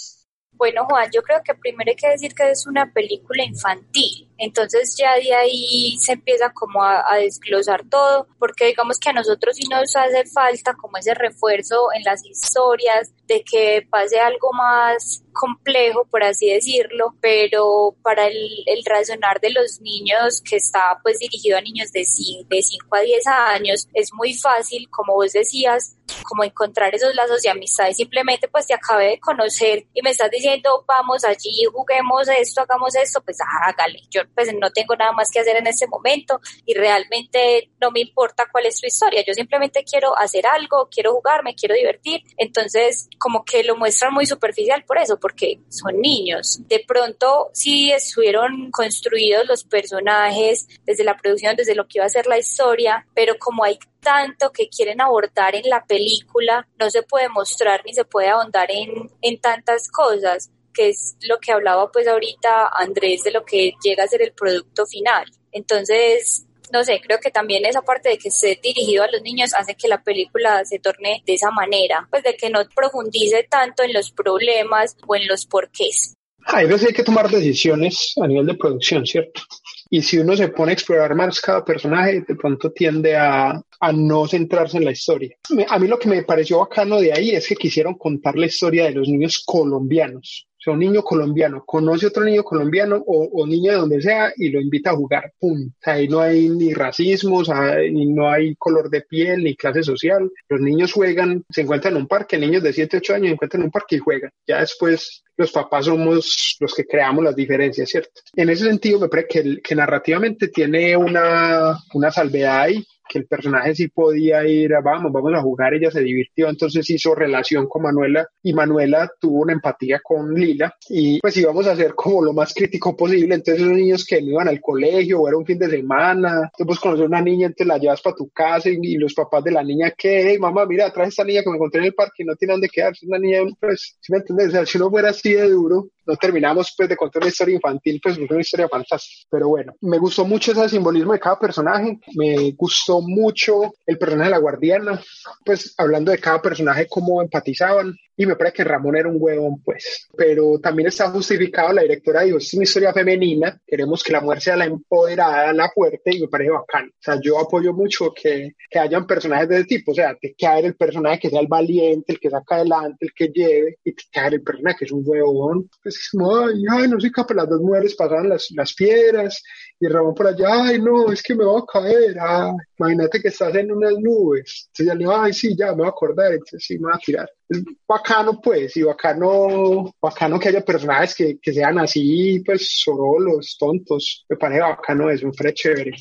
Bueno, Juan, yo creo que primero hay que decir que es una película infantil. Entonces ya de ahí se empieza como a, desglosar todo, porque digamos que a nosotros sí nos hace falta como ese refuerzo en las historias, de que pase algo más complejo, por así decirlo, pero para el, razonar de los niños que está pues dirigido a niños de 5 de cinco a 10 años, es muy fácil, como vos decías, como encontrar esos lazos de amistad y simplemente pues te acabé de conocer y me estás diciendo vamos allí, juguemos esto, hagamos esto, pues hágale. Yo pues no tengo nada más que hacer en ese momento y realmente no me importa cuál es tu historia. Yo simplemente quiero hacer algo, quiero jugar, me quiero divertir. Entonces como que lo muestran muy superficial por eso, porque son niños. De pronto sí estuvieron construidos los personajes desde la producción, desde lo que iba a ser la historia, pero como hay tanto que quieren abordar en la película, no se puede mostrar ni se puede ahondar en, en tantas cosas que es lo que hablaba pues ahorita Andrés de lo que llega a ser el producto final. Entonces, no sé, creo que también esa parte de que esté dirigido a los niños hace que la película se torne de esa manera, pues de que no profundice tanto en los problemas o en los porqués. Hay veces hay que tomar decisiones a nivel de producción, ¿cierto? Y si uno se pone a explorar más cada personaje, de pronto tiende a, a no centrarse en la historia. A mí lo que me pareció bacano de ahí es que quisieron contar la historia de los niños colombianos. O sea, un niño colombiano conoce otro niño colombiano o, niño de donde sea y lo invita a jugar. ¡Pum! O sea, ahí no hay ni racismo, o sea, no hay color de piel, ni clase social. Los niños juegan, se encuentran en un parque, niños de 7, 8 años se encuentran en un parque y juegan. Ya después los papás somos los que creamos las diferencias, ¿cierto? En ese sentido, me parece que, que narrativamente tiene una, una salvedad ahí que el personaje sí podía ir, vamos, vamos a jugar, ella se divirtió, entonces hizo relación con Manuela y Manuela tuvo una empatía con Lila y pues íbamos a hacer como lo más crítico posible, entonces los niños que no iban al colegio o era un fin de semana, entonces conocer una niña, entonces la llevas para tu casa y, los papás de la niña que, hey, mamá, mira, trae esta niña que me encontré en el parque y no tiene dónde quedarse, una niña, pues, si me entiendes, o sea, si uno fuera así de duro, no terminamos pues de contar una historia infantil, pues es una historia fantástica. Pero bueno, me gustó mucho ese simbolismo de cada personaje, me gustó mucho el personaje de la guardiana, pues hablando de cada personaje, cómo empatizaban, y me parece que Ramón era un huevón, pues. Pero también está justificado, la directora dijo, es una historia femenina, queremos que la mujer sea la empoderada, la fuerte, y me parece bacán. O sea, yo apoyo mucho que, que hayan personajes de ese tipo, o sea, que haya el personaje que sea el valiente, el que saca adelante, el que lleve, y que haya el personaje que es un huevón. Pues es como, ay, ay, no soy capaz, las dos mujeres pasaban las, las piedras, y Ramón por allá, ay, no, es que me voy a caer, ah, imagínate que estás en unas nubes. Entonces ya le digo, ay, sí, ya me voy a acordar, entonces sí, me voy a tirar. Es bacano, pues, y bacano, bacano que haya personajes que, que sean así, pues, sorolos, tontos. Me parece bacano eso, un chévere.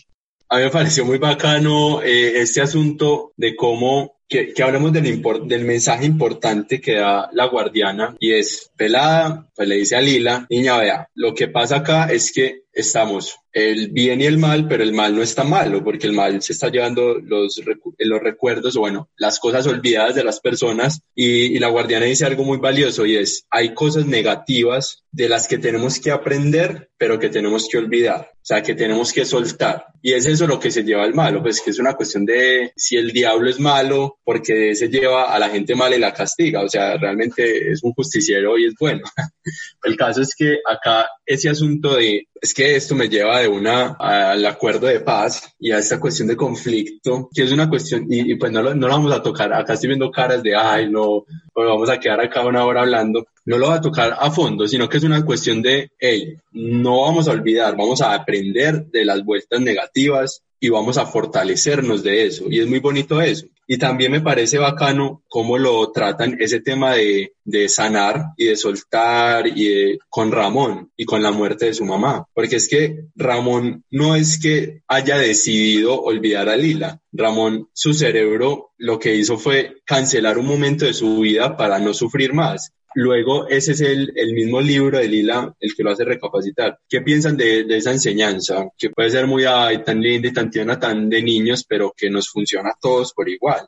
A mí me pareció muy bacano eh, este asunto de cómo que, que hablemos del, del mensaje importante que da la guardiana y es pelada, pues le dice a Lila, niña, vea, lo que pasa acá es que estamos el bien y el mal, pero el mal no está malo, porque el mal se está llevando los, los recuerdos, bueno, las cosas olvidadas de las personas. Y, y, la guardiana dice algo muy valioso y es, hay cosas negativas de las que tenemos que aprender, pero que tenemos que olvidar, o sea, que tenemos que soltar. Y es eso lo que se lleva al malo, pues que es una cuestión de si el diablo es malo, porque se lleva a la gente mala y la castiga, o sea, realmente es un justiciero y es bueno. el caso es que acá ese asunto de, es que esto me lleva de una al acuerdo de paz y a esta cuestión de conflicto, que es una cuestión, y, pues no lo, no lo vamos a tocar, acá estoy viendo caras de, ay, no, pues vamos a quedar acá una hora hablando, no lo va a tocar a fondo, sino que es una cuestión de, hey, no vamos a olvidar, vamos a aprender de las vueltas negativas y vamos a fortalecernos de eso. Y es muy bonito eso. Y también me parece bacano cómo lo tratan ese tema de, de sanar y de soltar y con Ramón y con la muerte de su mamá. Porque es que Ramón no es que haya decidido olvidar a Lila. Ramón, su cerebro lo que hizo fue cancelar un momento de su vida para no sufrir más. Luego, ese es el, el, mismo libro de Lila el que lo hace recapacitar. ¿Qué piensan de, de esa enseñanza? Que puede ser muy ay, tan linda y tan tierna, tan de niños, pero que nos funciona a todos por igual.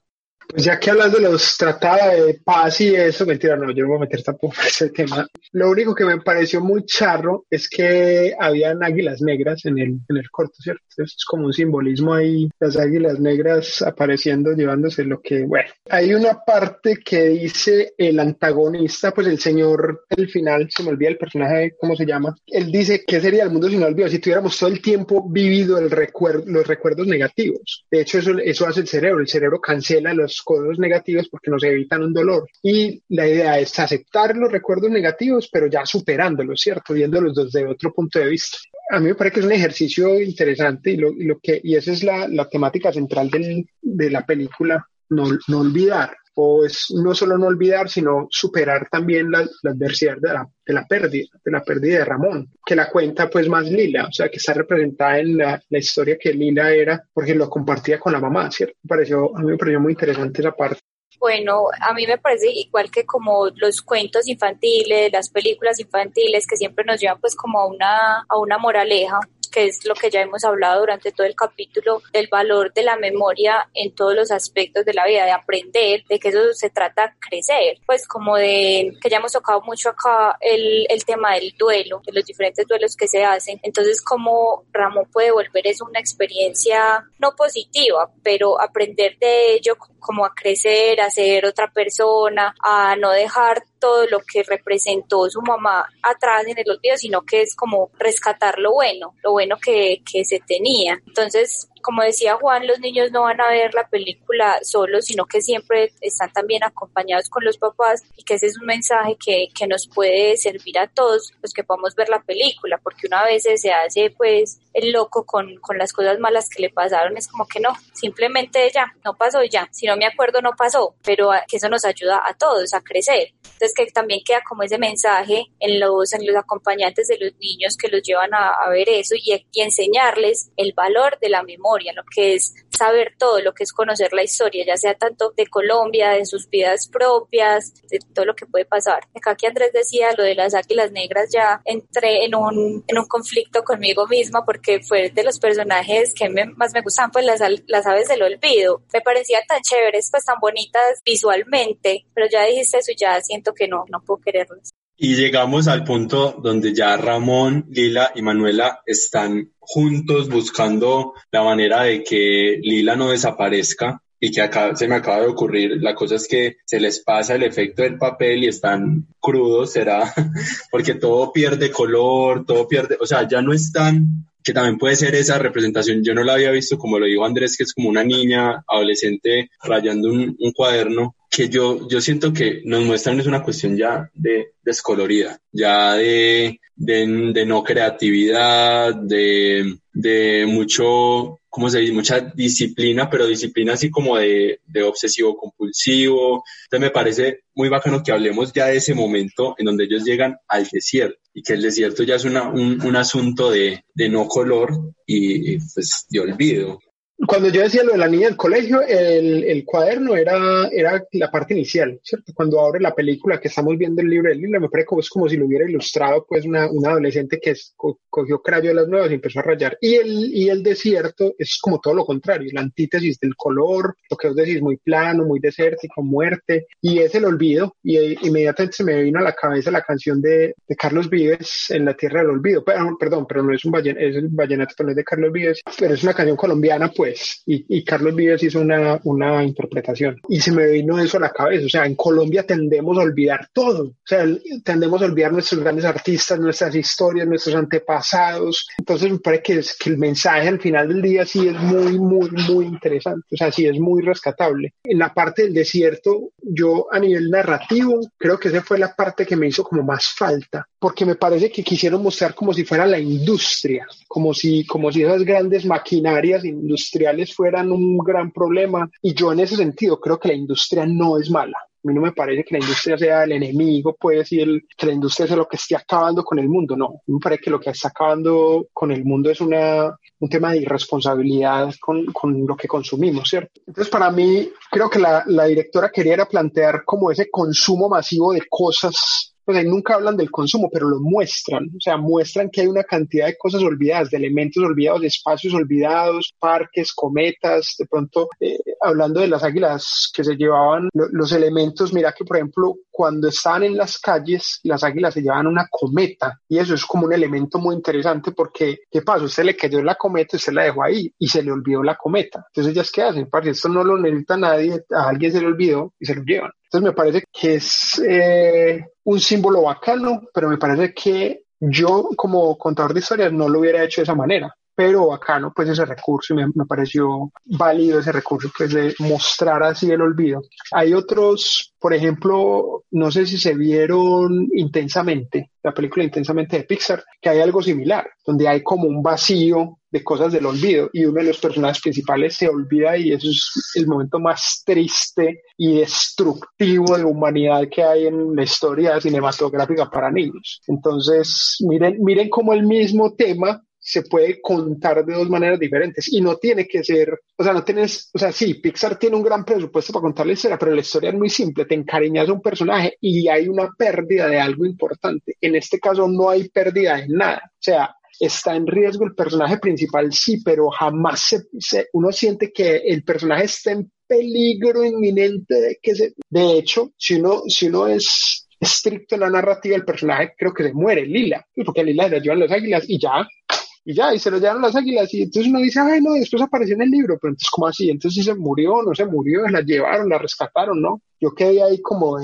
Pues ya que hablas de los tratados de paz y eso, mentira, no, yo no voy a meter tampoco ese tema. Lo único que me pareció muy charro es que habían águilas negras en el, en el corto, ¿cierto? Es como un simbolismo ahí, las águilas negras apareciendo, llevándose lo que, bueno. Hay una parte que dice el antagonista, pues el señor, el final, se me olvida el personaje, ¿cómo se llama? Él dice, ¿qué sería el mundo sin olvido? Si tuviéramos todo el tiempo vivido el recuerdo, los recuerdos negativos. De hecho, eso, eso hace el cerebro, el cerebro cancela los cosas negativos porque nos evitan un dolor. Y la idea es aceptar los recuerdos negativos, pero ya superándolos, ¿cierto? Viéndolos desde otro punto de vista. A mí me parece que es un ejercicio interesante y, lo, y lo que, y esa es la, la temática central del, de la película, no, no olvidar tocó es no solo no olvidar, sino superar también la, adversidad de la, de la, pérdida, de la pérdida de Ramón, que la cuenta pues más Lila, o sea, que está representada en la, la historia que Lila era, porque lo compartía con la mamá, ¿cierto? Me pareció, a mí me pareció muy interesante esa parte. Bueno, a mí me parece igual que como los cuentos infantiles, las películas infantiles que siempre nos llevan pues como a una, a una moraleja que es lo que ya hemos hablado durante todo el capítulo del valor de la memoria en todos los aspectos de la vida, de aprender, de que eso se trata crecer, pues como de que ya hemos tocado mucho acá el, el tema del duelo, de los diferentes duelos que se hacen, entonces como Ramón puede volver es una experiencia no positiva, pero aprender de ello como a crecer, a ser otra persona, a no dejar todo lo que representó su mamá atrás en el olvido, sino que es como rescatar lo bueno, lo bueno que, que se tenía. Entonces, como decía Juan, los niños no van a ver la película solos, sino que siempre están también acompañados con los papás y que ese es un mensaje que, que nos puede servir a todos los que podamos ver la película, porque una vez se hace pues el loco con, con las cosas malas que le pasaron, es como que no, simplemente ya, no pasó ya, si no me acuerdo no pasó, pero que eso nos ayuda a todos a crecer. Entonces que también queda como ese mensaje en los, en los acompañantes de los niños que los llevan a, a ver eso y, y enseñarles el valor de la memoria lo que es saber todo, lo que es conocer la historia, ya sea tanto de Colombia, de sus vidas propias, de todo lo que puede pasar. Acá que Andrés decía lo de las águilas negras, ya entré en un, en un conflicto conmigo misma porque fue de los personajes que más me gustan, pues las, las aves del olvido. Me parecían tan chéveres, pues tan bonitas visualmente, pero ya dijiste eso ya siento que no, no puedo quererlas. Y llegamos al punto donde ya Ramón, Lila y Manuela están juntos buscando la manera de que Lila no desaparezca y que acá se me acaba de ocurrir, la cosa es que se les pasa el efecto del papel y están crudos, será porque todo pierde color, todo pierde, o sea, ya no están que también puede ser esa representación. Yo no la había visto, como lo dijo Andrés, que es como una niña adolescente rayando un, un cuaderno, que yo, yo siento que nos muestran es una cuestión ya de descolorida, ya de, de, no creatividad, de, de mucho, ¿cómo se dice? Mucha disciplina, pero disciplina así como de, de obsesivo compulsivo. Entonces me parece muy bacano que hablemos ya de ese momento en donde ellos llegan al desierto y que el desierto ya es una, un, un asunto de, de no color y pues de olvido cuando yo decía lo de la niña del colegio, el, el, cuaderno era, era la parte inicial, ¿cierto? Cuando abre la película que estamos viendo el libro del libro, me parece como, es como si lo hubiera ilustrado pues una, una adolescente que es, co, cogió las nuevas y empezó a rayar. Y el, y el desierto es como todo lo contrario, la antítesis del color, lo que vos decís, muy plano, muy desértico, muerte, y es el olvido. Y eh, inmediatamente se me vino a la cabeza la canción de, de Carlos Vives, En la Tierra del Olvido. Perdón, pero no es un vallenato, es el vallenato, no de Carlos Vives, pero es una canción colombiana, pues y, Carlos Vives hizo una, una interpretación. Y se me vino eso a la cabeza. O sea, en Colombia tendemos a olvidar todo. O sea, tendemos a olvidar nuestros grandes artistas, nuestras historias, nuestros antepasados. Entonces me parece que, es, que el mensaje al final del día sí es muy, muy, muy interesante. O sea, sí es muy rescatable. En la parte del desierto, yo a nivel narrativo, creo que esa fue la parte que me hizo como más falta, porque me parece que quisieron mostrar como si fuera la industria, como si, como si esas grandes maquinarias industriales fueran un gran problema. Y yo en ese sentido creo que la industria no es mala. A mí no me parece que la industria sea el enemigo, puede decir que la industria sea lo que esté acabando con el mundo. No, me parece que lo que está acabando con el mundo es una, un tema de irresponsabilidad con, con lo que consumimos, ¿cierto? Entonces, para mí, creo que la, la directora quería plantear como ese consumo masivo de cosas pues ahí nunca hablan del consumo, pero lo muestran, o sea, muestran que hay una cantidad de cosas olvidadas, de elementos olvidados, de espacios olvidados, parques, cometas, de pronto, eh, hablando de las águilas que se llevaban, los elementos, mira que por ejemplo, cuando estaban en las calles, las águilas se llevaban una cometa, y eso es como un elemento muy interesante porque, ¿qué pasa? Usted le cayó la cometa, usted la dejó ahí y se le olvidó la cometa. Entonces, ¿ellas qué hacen? Parce, esto no lo necesita nadie, a alguien se le olvidó y se lo llevan. Entonces me parece que es eh, un símbolo bacano, pero me parece que yo como contador de historias no lo hubiera hecho de esa manera pero bacano pues ese recurso y me, me pareció válido ese recurso pues de mostrar así el olvido. Hay otros, por ejemplo, no sé si se vieron intensamente, la película intensamente de Pixar, que hay algo similar, donde hay como un vacío de cosas del olvido y uno de los personajes principales se olvida y eso es el momento más triste y destructivo de humanidad que hay en la historia cinematográfica para niños. Entonces, miren, miren cómo el mismo tema se puede contar de dos maneras diferentes y no tiene que ser, o sea, no tienes, o sea, sí, Pixar tiene un gran presupuesto para contar la historia, pero la historia es muy simple, te encariñas a un personaje y hay una pérdida de algo importante. En este caso no hay pérdida de nada, o sea, está en riesgo el personaje principal, sí, pero jamás se, uno siente que el personaje está en peligro inminente de que se... De hecho, si uno, si uno es estricto en la narrativa, el personaje creo que se muere, Lila, porque Lila le llevan las águilas y ya, y ya, y se lo llevan las águilas, y entonces uno dice, ay, no, después apareció en el libro, pero entonces, ¿cómo así? Entonces, se murió, no se murió, la llevaron, la rescataron, ¿no? Yo quedé ahí como,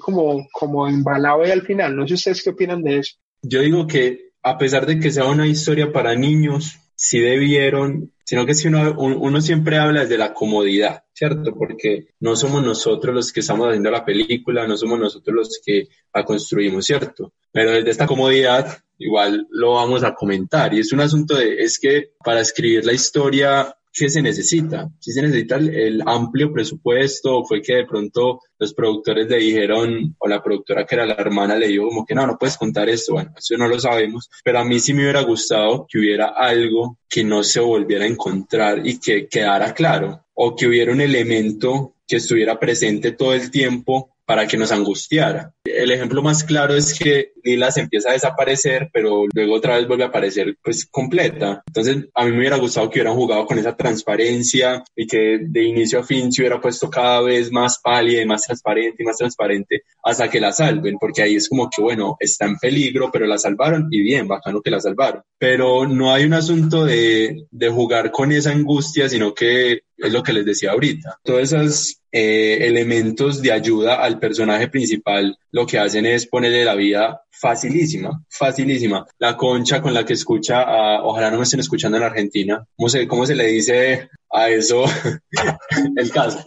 como, como embalado ahí al final, no sé ustedes qué opinan de eso. Yo digo que a pesar de que sea una historia para niños, sí debieron, sino que si uno, uno siempre habla de la comodidad, ¿cierto? Porque no somos nosotros los que estamos haciendo la película, no somos nosotros los que la construimos, ¿cierto? Pero desde esta comodidad igual lo vamos a comentar y es un asunto de, es que para escribir la historia ¿qué se necesita? Si se necesita el, amplio presupuesto, fue que de pronto los productores le dijeron, o la productora que era la hermana le dijo como que no, no puedes contar esto, bueno, eso no lo sabemos, pero a mí sí me hubiera gustado que hubiera algo que no se volviera a encontrar y que quedara claro, o que hubiera un elemento que estuviera presente todo el tiempo para que nos angustiara. El ejemplo más claro es que Lila se empieza a desaparecer, pero luego otra vez vuelve a aparecer pues completa. Entonces a mí me hubiera gustado que hubieran jugado con esa transparencia y que de inicio a fin se hubiera puesto cada vez más pálida y más transparente y más transparente hasta que la salven, porque ahí es como que bueno, está en peligro, pero la salvaron y bien, bacano que la salvaron. Pero no hay un asunto de, de jugar con esa angustia, sino que es lo que les decía ahorita. Todos esos eh, elementos de ayuda al personaje principal lo que hacen es ponerle la vida facilísima, facilísima. La concha con la que escucha, a, ojalá no me estén escuchando en Argentina, ¿cómo se, cómo se le dice a eso? el caso.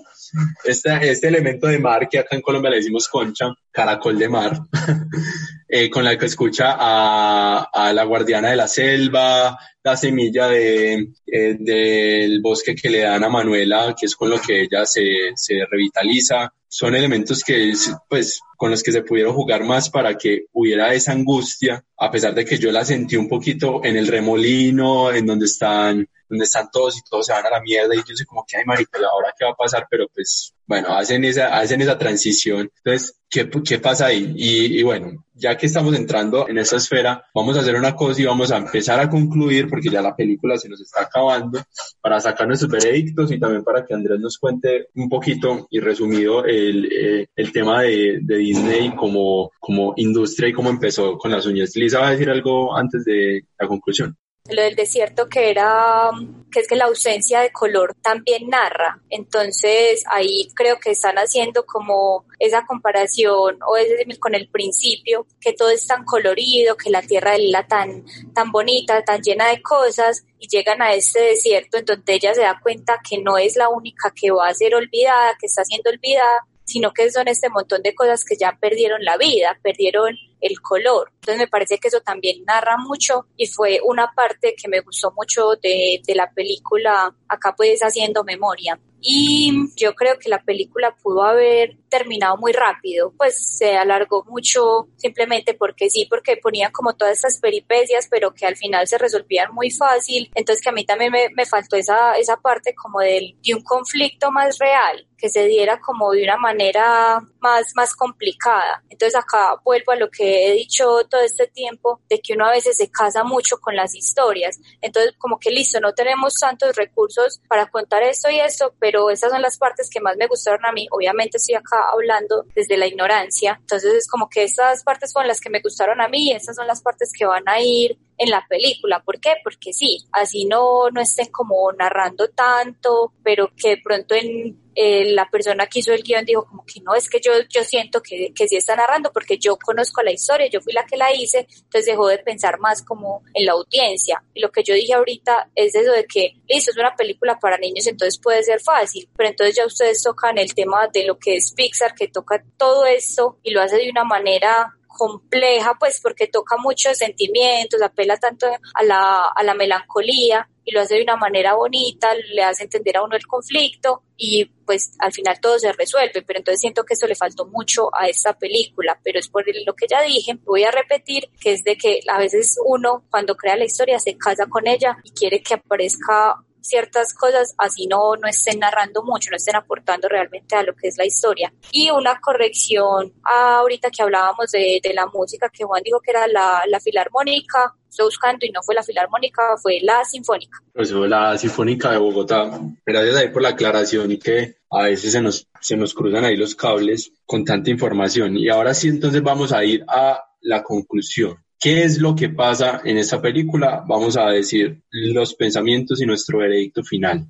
Este, este elemento de mar que acá en Colombia le decimos concha, caracol de mar, eh, con la que escucha a, a, la guardiana de la selva, la semilla de, eh, del bosque que le dan a Manuela, que es con lo que ella se, se revitaliza. Son elementos que, pues, con los que se pudieron jugar más para que hubiera esa angustia, a pesar de que yo la sentí un poquito en el remolino, en donde están donde están todos y todos se van a la mierda y yo sé como que, ay, marica, ahora qué va a pasar, pero pues, bueno, hacen esa, hacen esa transición. Entonces, ¿qué, qué pasa ahí? Y, bueno, ya que estamos entrando en esa esfera, vamos a hacer una cosa y vamos a empezar a concluir, porque ya la película se nos está acabando, para sacar nuestros veredictos y también para que Andrés nos cuente un poquito y resumido el, eh, el tema de, de, Disney como, como industria y cómo empezó con las uñas. Lisa va a decir algo antes de la conclusión lo del desierto que era que es que la ausencia de color también narra. Entonces ahí creo que están haciendo como esa comparación o ese con el principio que todo es tan colorido que la tierra de Lila tan tan bonita tan llena de cosas y llegan a este desierto en donde ella se da cuenta que no es la única que va a ser olvidada que está siendo olvidada sino que son este montón de cosas que ya perdieron la vida, perdieron el color. Entonces me parece que eso también narra mucho y fue una parte que me gustó mucho de, de la película Acá puedes haciendo memoria. Y yo creo que la película pudo haber terminado muy rápido, pues se alargó mucho simplemente porque sí, porque ponía como todas estas peripecias, pero que al final se resolvían muy fácil. Entonces que a mí también me, me faltó esa, esa parte como del, de un conflicto más real, que se diera como de una manera más, más complicada. Entonces acá vuelvo a lo que he dicho todo este tiempo, de que uno a veces se casa mucho con las historias. Entonces como que listo, no tenemos tantos recursos para contar esto y esto, pero esas son las partes que más me gustaron a mí. Obviamente estoy acá hablando desde la ignorancia. Entonces es como que estas partes son las que me gustaron a mí y estas son las partes que van a ir en la película. ¿Por qué? Porque sí, así no, no estén como narrando tanto, pero que de pronto en eh, la persona que hizo el guion dijo como que no, es que yo, yo siento que, que sí está narrando porque yo conozco la historia, yo fui la que la hice, entonces dejó de pensar más como en la audiencia. Y lo que yo dije ahorita es eso de que, listo, es una película para niños, entonces puede ser fácil, pero entonces ya ustedes tocan el tema de lo que es Pixar, que toca todo esto y lo hace de una manera compleja, pues porque toca muchos sentimientos, apela tanto a la, a la melancolía y lo hace de una manera bonita, le hace entender a uno el conflicto y pues al final todo se resuelve, pero entonces siento que eso le faltó mucho a esta película, pero es por lo que ya dije, voy a repetir, que es de que a veces uno cuando crea la historia se casa con ella y quiere que aparezca ciertas cosas, así no, no estén narrando mucho, no estén aportando realmente a lo que es la historia. Y una corrección ahorita que hablábamos de, de la música, que Juan dijo que era la, la filarmónica, estoy buscando y no fue la filarmónica, fue la sinfónica. Pues la sinfónica de Bogotá. Gracias ahí por la aclaración y que a veces se nos, se nos cruzan ahí los cables con tanta información. Y ahora sí, entonces vamos a ir a la conclusión. ¿Qué es lo que pasa en esta película? Vamos a decir los pensamientos y nuestro veredicto final.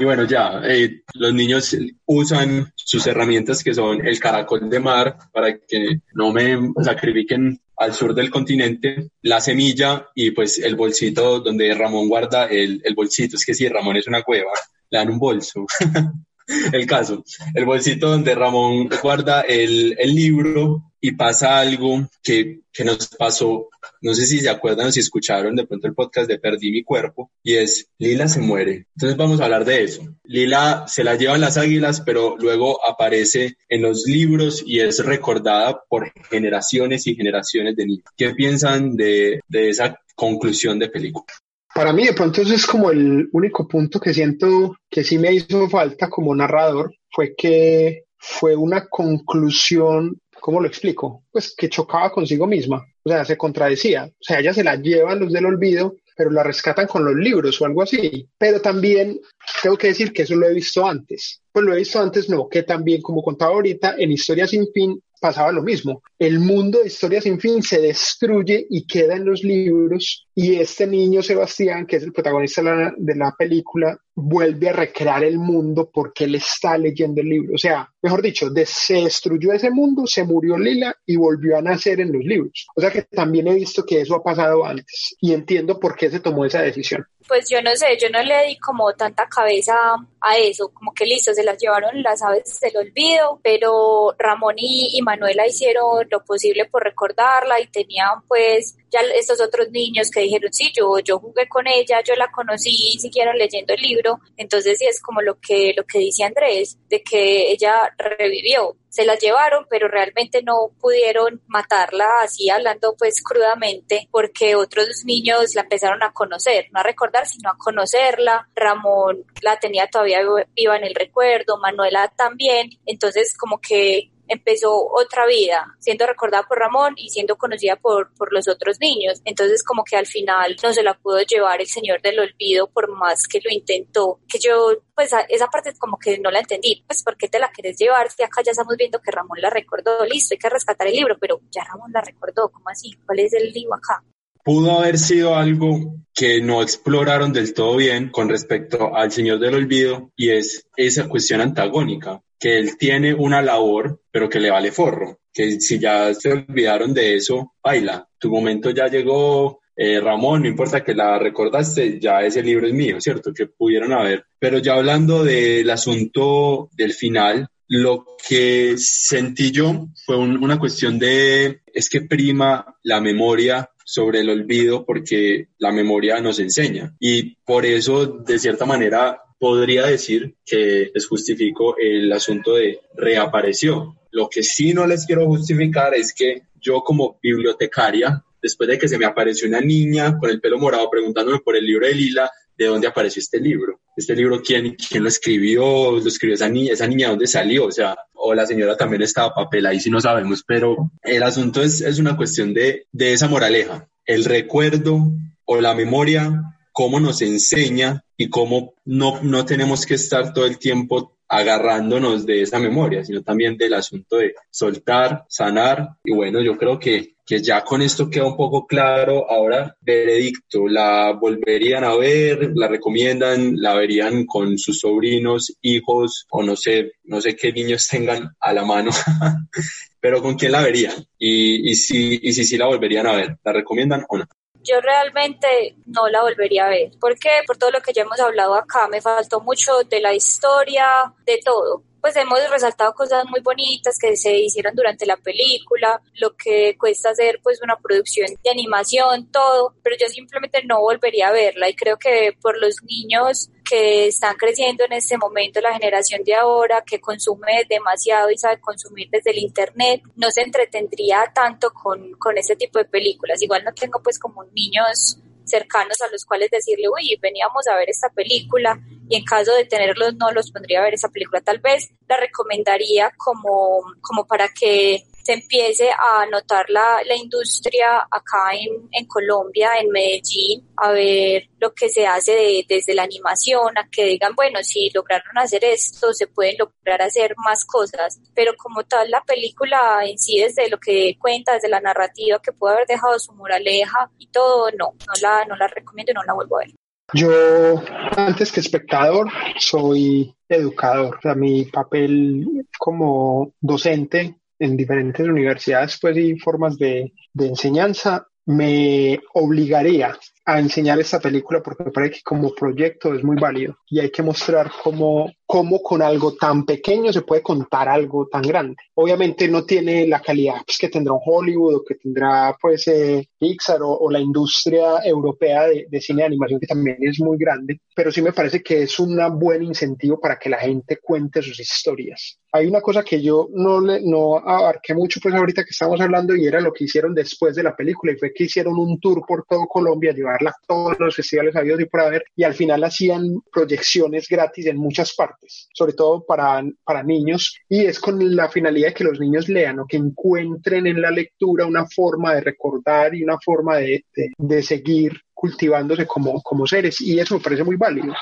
Y bueno, ya, eh, los niños usan sus herramientas que son el caracol de mar para que no me sacrifiquen al sur del continente, la semilla y pues el bolsito donde Ramón guarda el, el bolsito. Es que si Ramón es una cueva, le dan un bolso. el caso, el bolsito donde Ramón guarda el, el libro y pasa algo que, que, nos pasó, no sé si se acuerdan o si escucharon de pronto el podcast de Perdí mi cuerpo, y es Lila se muere. Entonces vamos a hablar de eso. Lila se la llevan las águilas, pero luego aparece en los libros y es recordada por generaciones y generaciones de niños. ¿Qué piensan de, de esa conclusión de película? Para mí, de pronto, ese es como el único punto que siento que sí me hizo falta como narrador, fue que fue una conclusión ¿cómo lo explico? Pues que chocaba consigo misma, o sea, se contradecía, o sea, ella se la llevan los del olvido, pero la rescatan con los libros o algo así. Pero también tengo que decir que eso lo he visto antes. Pues lo he visto antes, no, que también, como contaba ahorita, en Historia sin fin pasaba lo mismo. El mundo de Historia sin fin se destruye y queda en los libros y este niño Sebastián, que es el protagonista de la, película, vuelve a recrear el mundo porque él está leyendo el libro. O sea, mejor dicho, se destruyó ese mundo, se murió Lila y volvió a nacer en los libros. O sea que también he visto que eso ha pasado antes y entiendo por qué se tomó esa decisión. Pues yo no sé, yo no le di como tanta cabeza a eso, como que listo, se las llevaron las aves del olvido, pero Ramón y, y Manuela hicieron lo posible por recordarla y tenían pues ya estos otros niños que dijeron, sí, yo, yo jugué con ella, yo la conocí siguieron leyendo el libro. Entonces sí es como lo que, lo que dice Andrés, de que ella revivió. Se la llevaron, pero realmente no pudieron matarla así hablando pues crudamente, porque otros niños la empezaron a conocer, no a recordar, sino a conocerla. Ramón la tenía todavía viva en el recuerdo, Manuela también. Entonces como que empezó otra vida, siendo recordada por Ramón y siendo conocida por, por los otros niños. Entonces como que al final no se la pudo llevar el Señor del Olvido por más que lo intentó, que yo pues esa parte como que no la entendí, pues ¿por qué te la querés llevar? Si acá ya estamos viendo que Ramón la recordó, listo, hay que rescatar el libro, pero ya Ramón la recordó, ¿cómo así? ¿Cuál es el libro acá? pudo haber sido algo que no exploraron del todo bien con respecto al Señor del Olvido y es esa cuestión antagónica que él tiene una labor, pero que le vale forro, que si ya se olvidaron de eso, baila, tu momento ya llegó, eh, Ramón, no importa que la recordaste, ya ese libro es mío, ¿cierto? Que pudieron haber. Pero ya hablando del asunto del final, lo que sentí yo fue una cuestión de, es que prima la memoria sobre el olvido porque la memoria nos enseña y por eso de cierta manera podría decir que les justifico el asunto de reapareció. Lo que sí no les quiero justificar es que yo como bibliotecaria, después de que se me apareció una niña con el pelo morado preguntándome por el libro de Lila, ¿de dónde apareció este libro? este libro, ¿quién, quién lo escribió? ¿Lo escribió esa niña? ¿Esa niña dónde salió? O sea, o la señora también estaba papel, ahí sí no sabemos, pero el asunto es, es una cuestión de, de esa moraleja, el recuerdo o la memoria, cómo nos enseña y cómo no, no tenemos que estar todo el tiempo agarrándonos de esa memoria, sino también del asunto de soltar, sanar. Y bueno, yo creo que, que ya con esto queda un poco claro. Ahora, veredicto, ¿la volverían a ver? ¿La recomiendan? ¿La verían con sus sobrinos, hijos o no sé, no sé qué niños tengan a la mano? Pero ¿con quién la verían? Y, y si, y si sí la volverían a ver, ¿la recomiendan o no? Yo realmente no la volvería a ver. ¿Por qué? Por todo lo que ya hemos hablado acá, me faltó mucho de la historia, de todo pues hemos resaltado cosas muy bonitas que se hicieron durante la película, lo que cuesta hacer pues una producción de animación, todo, pero yo simplemente no volvería a verla y creo que por los niños que están creciendo en este momento, la generación de ahora que consume demasiado y sabe consumir desde el internet, no se entretendría tanto con, con este tipo de películas. Igual no tengo pues como niños cercanos a los cuales decirle, uy, veníamos a ver esta película y en caso de tenerlos no los pondría a ver esa película. Tal vez la recomendaría como, como para que se empiece a notar la, la industria acá en, en, Colombia, en Medellín, a ver lo que se hace desde la animación, a que digan, bueno, si lograron hacer esto, se pueden lograr hacer más cosas, pero como tal la película en sí, desde lo que cuenta, desde la narrativa, que puede haber dejado su moraleja y todo, no, no la, no la recomiendo y no la vuelvo a ver. Yo, antes que espectador, soy educador. O sea, mi papel como docente en diferentes universidades pues, y formas de, de enseñanza me obligaría a enseñar esta película porque me parece que como proyecto es muy válido y hay que mostrar cómo, cómo con algo tan pequeño se puede contar algo tan grande. Obviamente no tiene la calidad pues, que tendrá un Hollywood o que tendrá pues eh, Pixar o, o, la industria europea de, de, cine de animación que también es muy grande, pero sí me parece que es un buen incentivo para que la gente cuente sus historias. Hay una cosa que yo no, le, no abarqué mucho pues ahorita que estamos hablando y era lo que hicieron después de la película y fue que hicieron un tour por todo Colombia, llevarla a todos los festivales habidos y por haber y al final hacían proyecciones gratis en muchas partes, sobre todo para, para niños y es con la finalidad de que los niños lean o que encuentren en la lectura una forma de recordar y una forma de, de, seguir cultivándose como, como seres y eso me parece muy válido.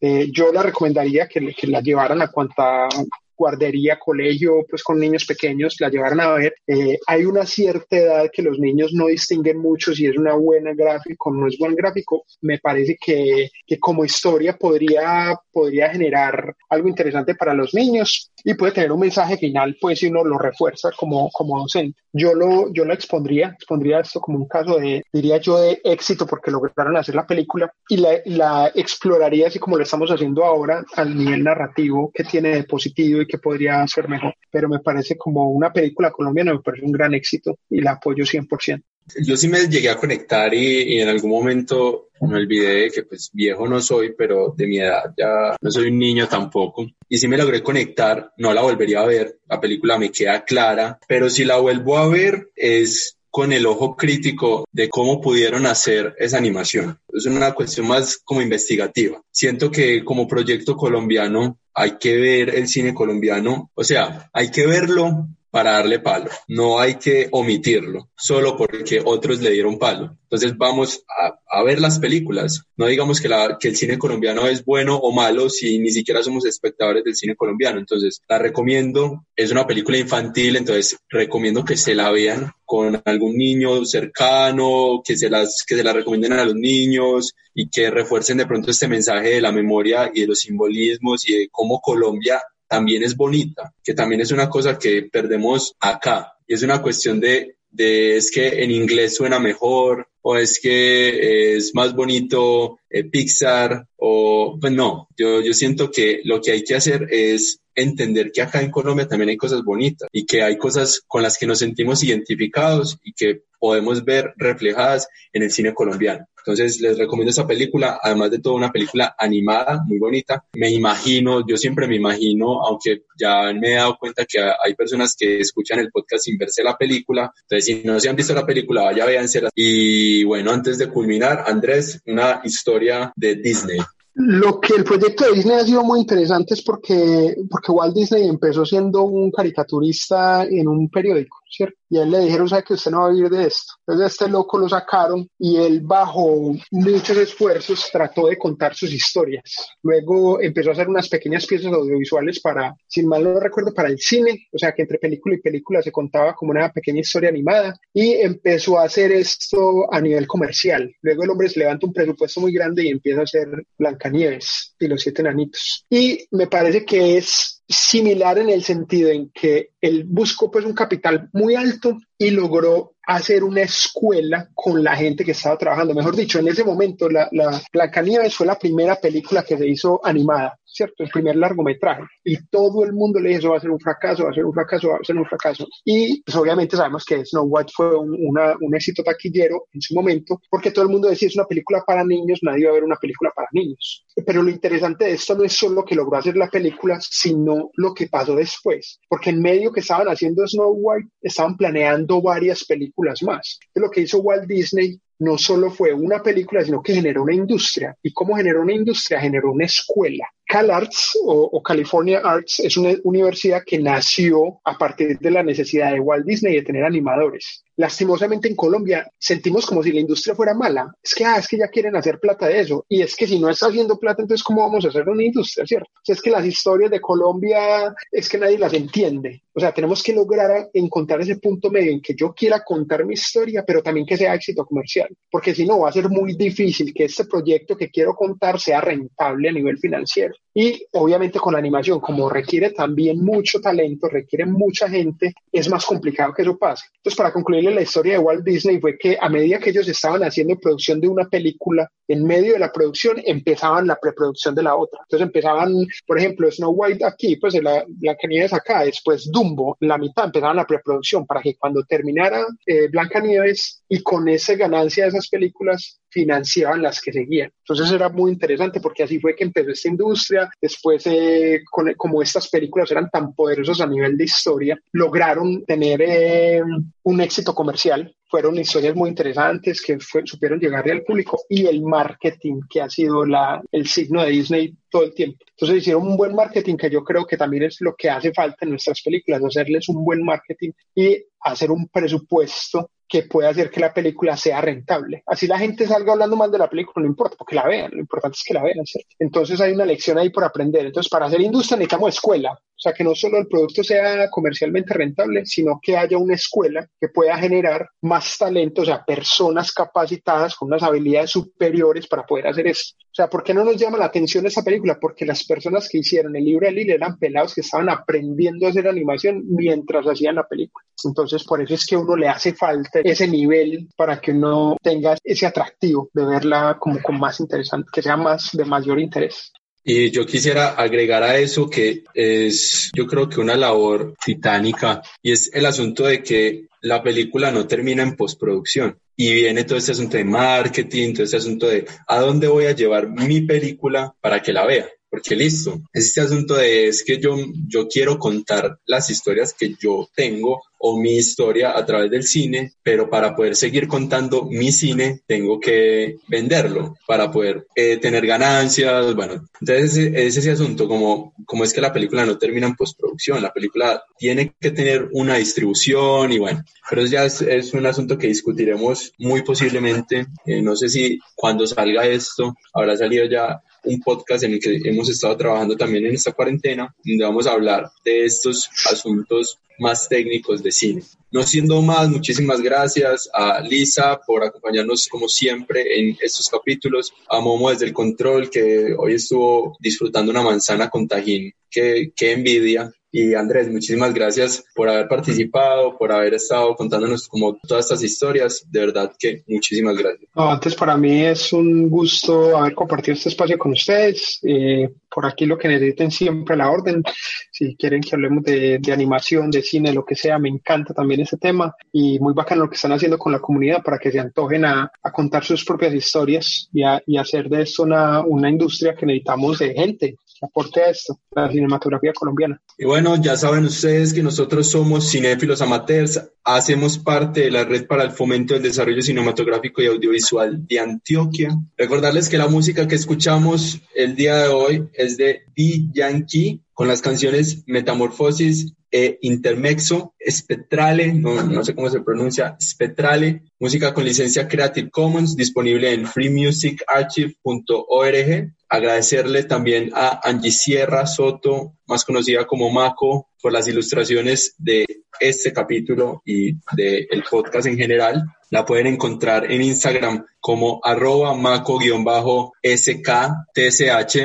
Eh, yo la recomendaría que, que la llevaran a cuanta guardería, colegio, pues con niños pequeños, la llevaran a ver. Eh, hay una cierta edad que los niños no distinguen mucho si es una buena gráfico o no es buen gráfico. Me parece que, que como historia podría, podría generar algo interesante para los niños y puede tener un mensaje final, pues si uno lo refuerza como, como docente. Yo lo, yo lo expondría, expondría esto como un caso de, diría yo, de éxito porque lograron hacer la película y la, la exploraría así como lo estamos haciendo ahora al nivel narrativo que tiene de positivo y que podría ser mejor. Pero me parece como una película colombiana, me parece un gran éxito y la apoyo 100%. Yo sí me llegué a conectar y, en algún momento me olvidé que pues viejo no soy, pero de mi edad ya no soy un niño tampoco. Y sí me logré conectar, no la volvería a ver, la película me queda clara, pero si la vuelvo a ver es con el ojo crítico de cómo pudieron hacer esa animación. Es una cuestión más como investigativa. Siento que como proyecto colombiano hay que ver el cine colombiano, o sea, hay que verlo para darle palo. No hay que omitirlo solo porque otros le dieron palo. Entonces vamos a, ver las películas. No digamos que el cine colombiano es bueno o malo si ni siquiera somos espectadores del cine colombiano. Entonces la recomiendo. Es una película infantil, entonces recomiendo que se la vean con algún niño cercano, que se las, que se la recomienden a los niños y que refuercen de pronto este mensaje de la memoria y de los simbolismos y de cómo Colombia también es bonita, que también es una cosa que perdemos acá. Y es una cuestión de, de es que en inglés suena mejor o es que es más bonito eh, Pixar o pues no, yo, yo siento que lo que hay que hacer es entender que acá en Colombia también hay cosas bonitas y que hay cosas con las que nos sentimos identificados y que podemos ver reflejadas en el cine colombiano. Entonces les recomiendo esa película, además de todo una película animada, muy bonita. Me imagino, yo siempre me imagino, aunque ya me he dado cuenta que hay personas que escuchan el podcast sin verse la película, entonces si no se han visto la película, vaya véansela. Y bueno, antes de culminar, Andrés, una historia de Disney. Lo que el proyecto de Disney ha sido muy interesante es porque, porque Walt Disney empezó siendo un caricaturista en un periódico, Y a él le dijeron, ¿sabe que usted no va a vivir de esto? Entonces este loco lo sacaron y él bajo muchos esfuerzos trató de contar sus historias. Luego empezó a hacer unas pequeñas piezas audiovisuales para, sin mal no recuerdo, para el cine, o sea que entre película y película se contaba como una pequeña historia animada y empezó a hacer esto a nivel comercial. Luego el hombre se levanta un presupuesto muy grande y empieza a hacer Blancanieves y los siete enanitos. Y me parece que es similar en el sentido en que él buscó pues un capital muy alto y logró hacer una escuela con la gente que estaba trabajando. Mejor dicho, en ese momento la, la Blancanieves fue la primera película que se hizo animada, ¿cierto? El primer largometraje. Y todo el mundo le dijo, eso va a ser un fracaso, va a ser un fracaso, va a ser un fracaso. Y pues obviamente sabemos que Snow White fue un, una, un éxito taquillero en su momento, porque todo el mundo decía, es una película para niños, nadie va a ver una película para niños. Pero lo interesante de esto no es solo que logró hacer la película, sino lo que pasó después. Porque en medio que estaban haciendo Snow White, estaban planeando varias películas más. lo que hizo Walt Disney no solo fue una película, sino que generó una industria. ¿Y cómo generó una industria? Generó una escuela. CalArts o, o, California Arts es una universidad que nació a partir de la necesidad de Walt Disney de tener animadores. Lastimosamente en Colombia sentimos como si la industria fuera mala. Es que, ah, es que ya quieren hacer plata de eso. Y es que si no está haciendo plata, entonces ¿cómo vamos a hacer una industria, cierto? O sea, es que las historias de Colombia es que nadie las entiende. O sea, tenemos que lograr encontrar ese punto medio en que yo quiera contar mi historia, pero también que sea éxito comercial. Porque si no, va a ser muy difícil que este proyecto que quiero contar sea rentable a nivel financiero. Y obviamente con la animación, como requiere también mucho talento, requiere mucha gente, es más complicado que eso pase. Entonces, para concluirle la historia de Walt Disney fue que a medida que ellos estaban haciendo producción de una película, en medio de la producción empezaban la preproducción de la otra. Entonces empezaban, por ejemplo, Snow White aquí, pues la, la que Nieves acá, después Dumbo, la mitad empezaban la preproducción para que cuando terminara eh, Blanca Nieves y con esa ganancia de esas películas financiaban las que seguían. Entonces era muy interesante porque así fue que empezó esta industria. Después, eh, con, como estas películas eran tan poderosas a nivel de historia, lograron tener eh, un éxito comercial. Fueron historias muy interesantes que supieron llegarle al público y el marketing que ha sido la, el signo de Disney todo el tiempo. Entonces hicieron un buen marketing que yo creo que también es lo que hace falta en nuestras películas, hacerles un buen marketing y hacer un presupuesto que pueda hacer que la película sea rentable. Así la gente salga hablando mal de la película, no importa, porque la vean, lo importante es que la vean. ¿cierto? Entonces hay una lección ahí por aprender. Entonces, para hacer industria necesitamos escuela, o sea, que no solo el producto sea comercialmente rentable, sino que haya una escuela que pueda generar más talento, o sea, personas capacitadas con unas habilidades superiores para poder hacer esto. O sea, ¿por qué no nos llama la atención esta película? Porque las personas que hicieron el libro de Lil eran pelados que estaban aprendiendo a hacer animación mientras hacían la película. Entonces, por eso es que a uno le hace falta ese nivel para que uno tenga ese atractivo de verla como con más interesante, que sea más de mayor interés. Y yo quisiera agregar a eso que es, yo creo que una labor titánica y es el asunto de que la película no termina en postproducción y viene todo este asunto de marketing, todo este asunto de a dónde voy a llevar mi película para que la vea. Porque listo, es este asunto de es que yo, yo quiero contar las historias que yo tengo o mi historia a través del cine, pero para poder seguir contando mi cine tengo que venderlo para poder eh, tener ganancias, bueno, entonces es ese asunto como, como es que la película no termina en postproducción, la película tiene que tener una distribución y bueno, pero ya es, es un asunto que discutiremos muy posiblemente, eh, no sé si cuando salga esto habrá salido ya un podcast en el que hemos estado trabajando también en esta cuarentena, donde vamos a hablar de estos asuntos más técnicos de cine. No siendo más, muchísimas gracias a Lisa por acompañarnos como siempre en estos capítulos, a Momo desde el control que hoy estuvo disfrutando una manzana con tajín, que, que envidia, y Andrés, muchísimas gracias por haber participado, por haber estado contándonos como todas estas historias. De verdad que muchísimas gracias. antes para mí es un gusto haber compartido este espacio con ustedes. Eh, por aquí lo que necesiten siempre la orden. Si quieren que hablemos de, animación, de cine, lo que sea, me encanta también ese tema. Y muy bacano lo que están haciendo con la comunidad para que se antojen a, contar sus propias historias y, hacer de esto una, una industria que necesitamos de gente aporte a esto, la cinematografía colombiana. Y bueno, ya saben ustedes que nosotros somos cinéfilos amateurs hacemos parte de la Red para el Fomento del Desarrollo Cinematográfico y Audiovisual de Antioquia. Recordarles que la música que escuchamos el día de hoy es de D. Yankee con las canciones Metamorfosis e Intermexo, Spectrale, no, sé cómo se pronuncia, Spectrale, música con licencia Creative Commons, disponible en freemusicarchive.org. Agradecerle también a Angie Sierra Soto, más conocida como Mako, por las ilustraciones de este capítulo y del podcast en general. La pueden encontrar en Instagram como arroba maco-sk,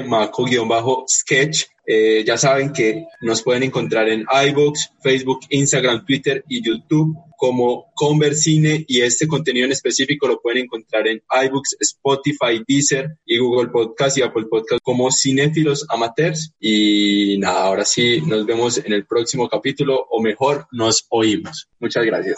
maco-sketch eh, ya saben que nos pueden encontrar en iBooks, Facebook, Instagram, Twitter y YouTube como Conversine y este contenido en específico lo pueden encontrar en iBooks, Spotify, Deezer y Google Podcast y Apple Podcast como Cinéfilos Amateurs. Y nada, ahora sí, nos vemos en el próximo capítulo o mejor, nos oímos. Muchas gracias.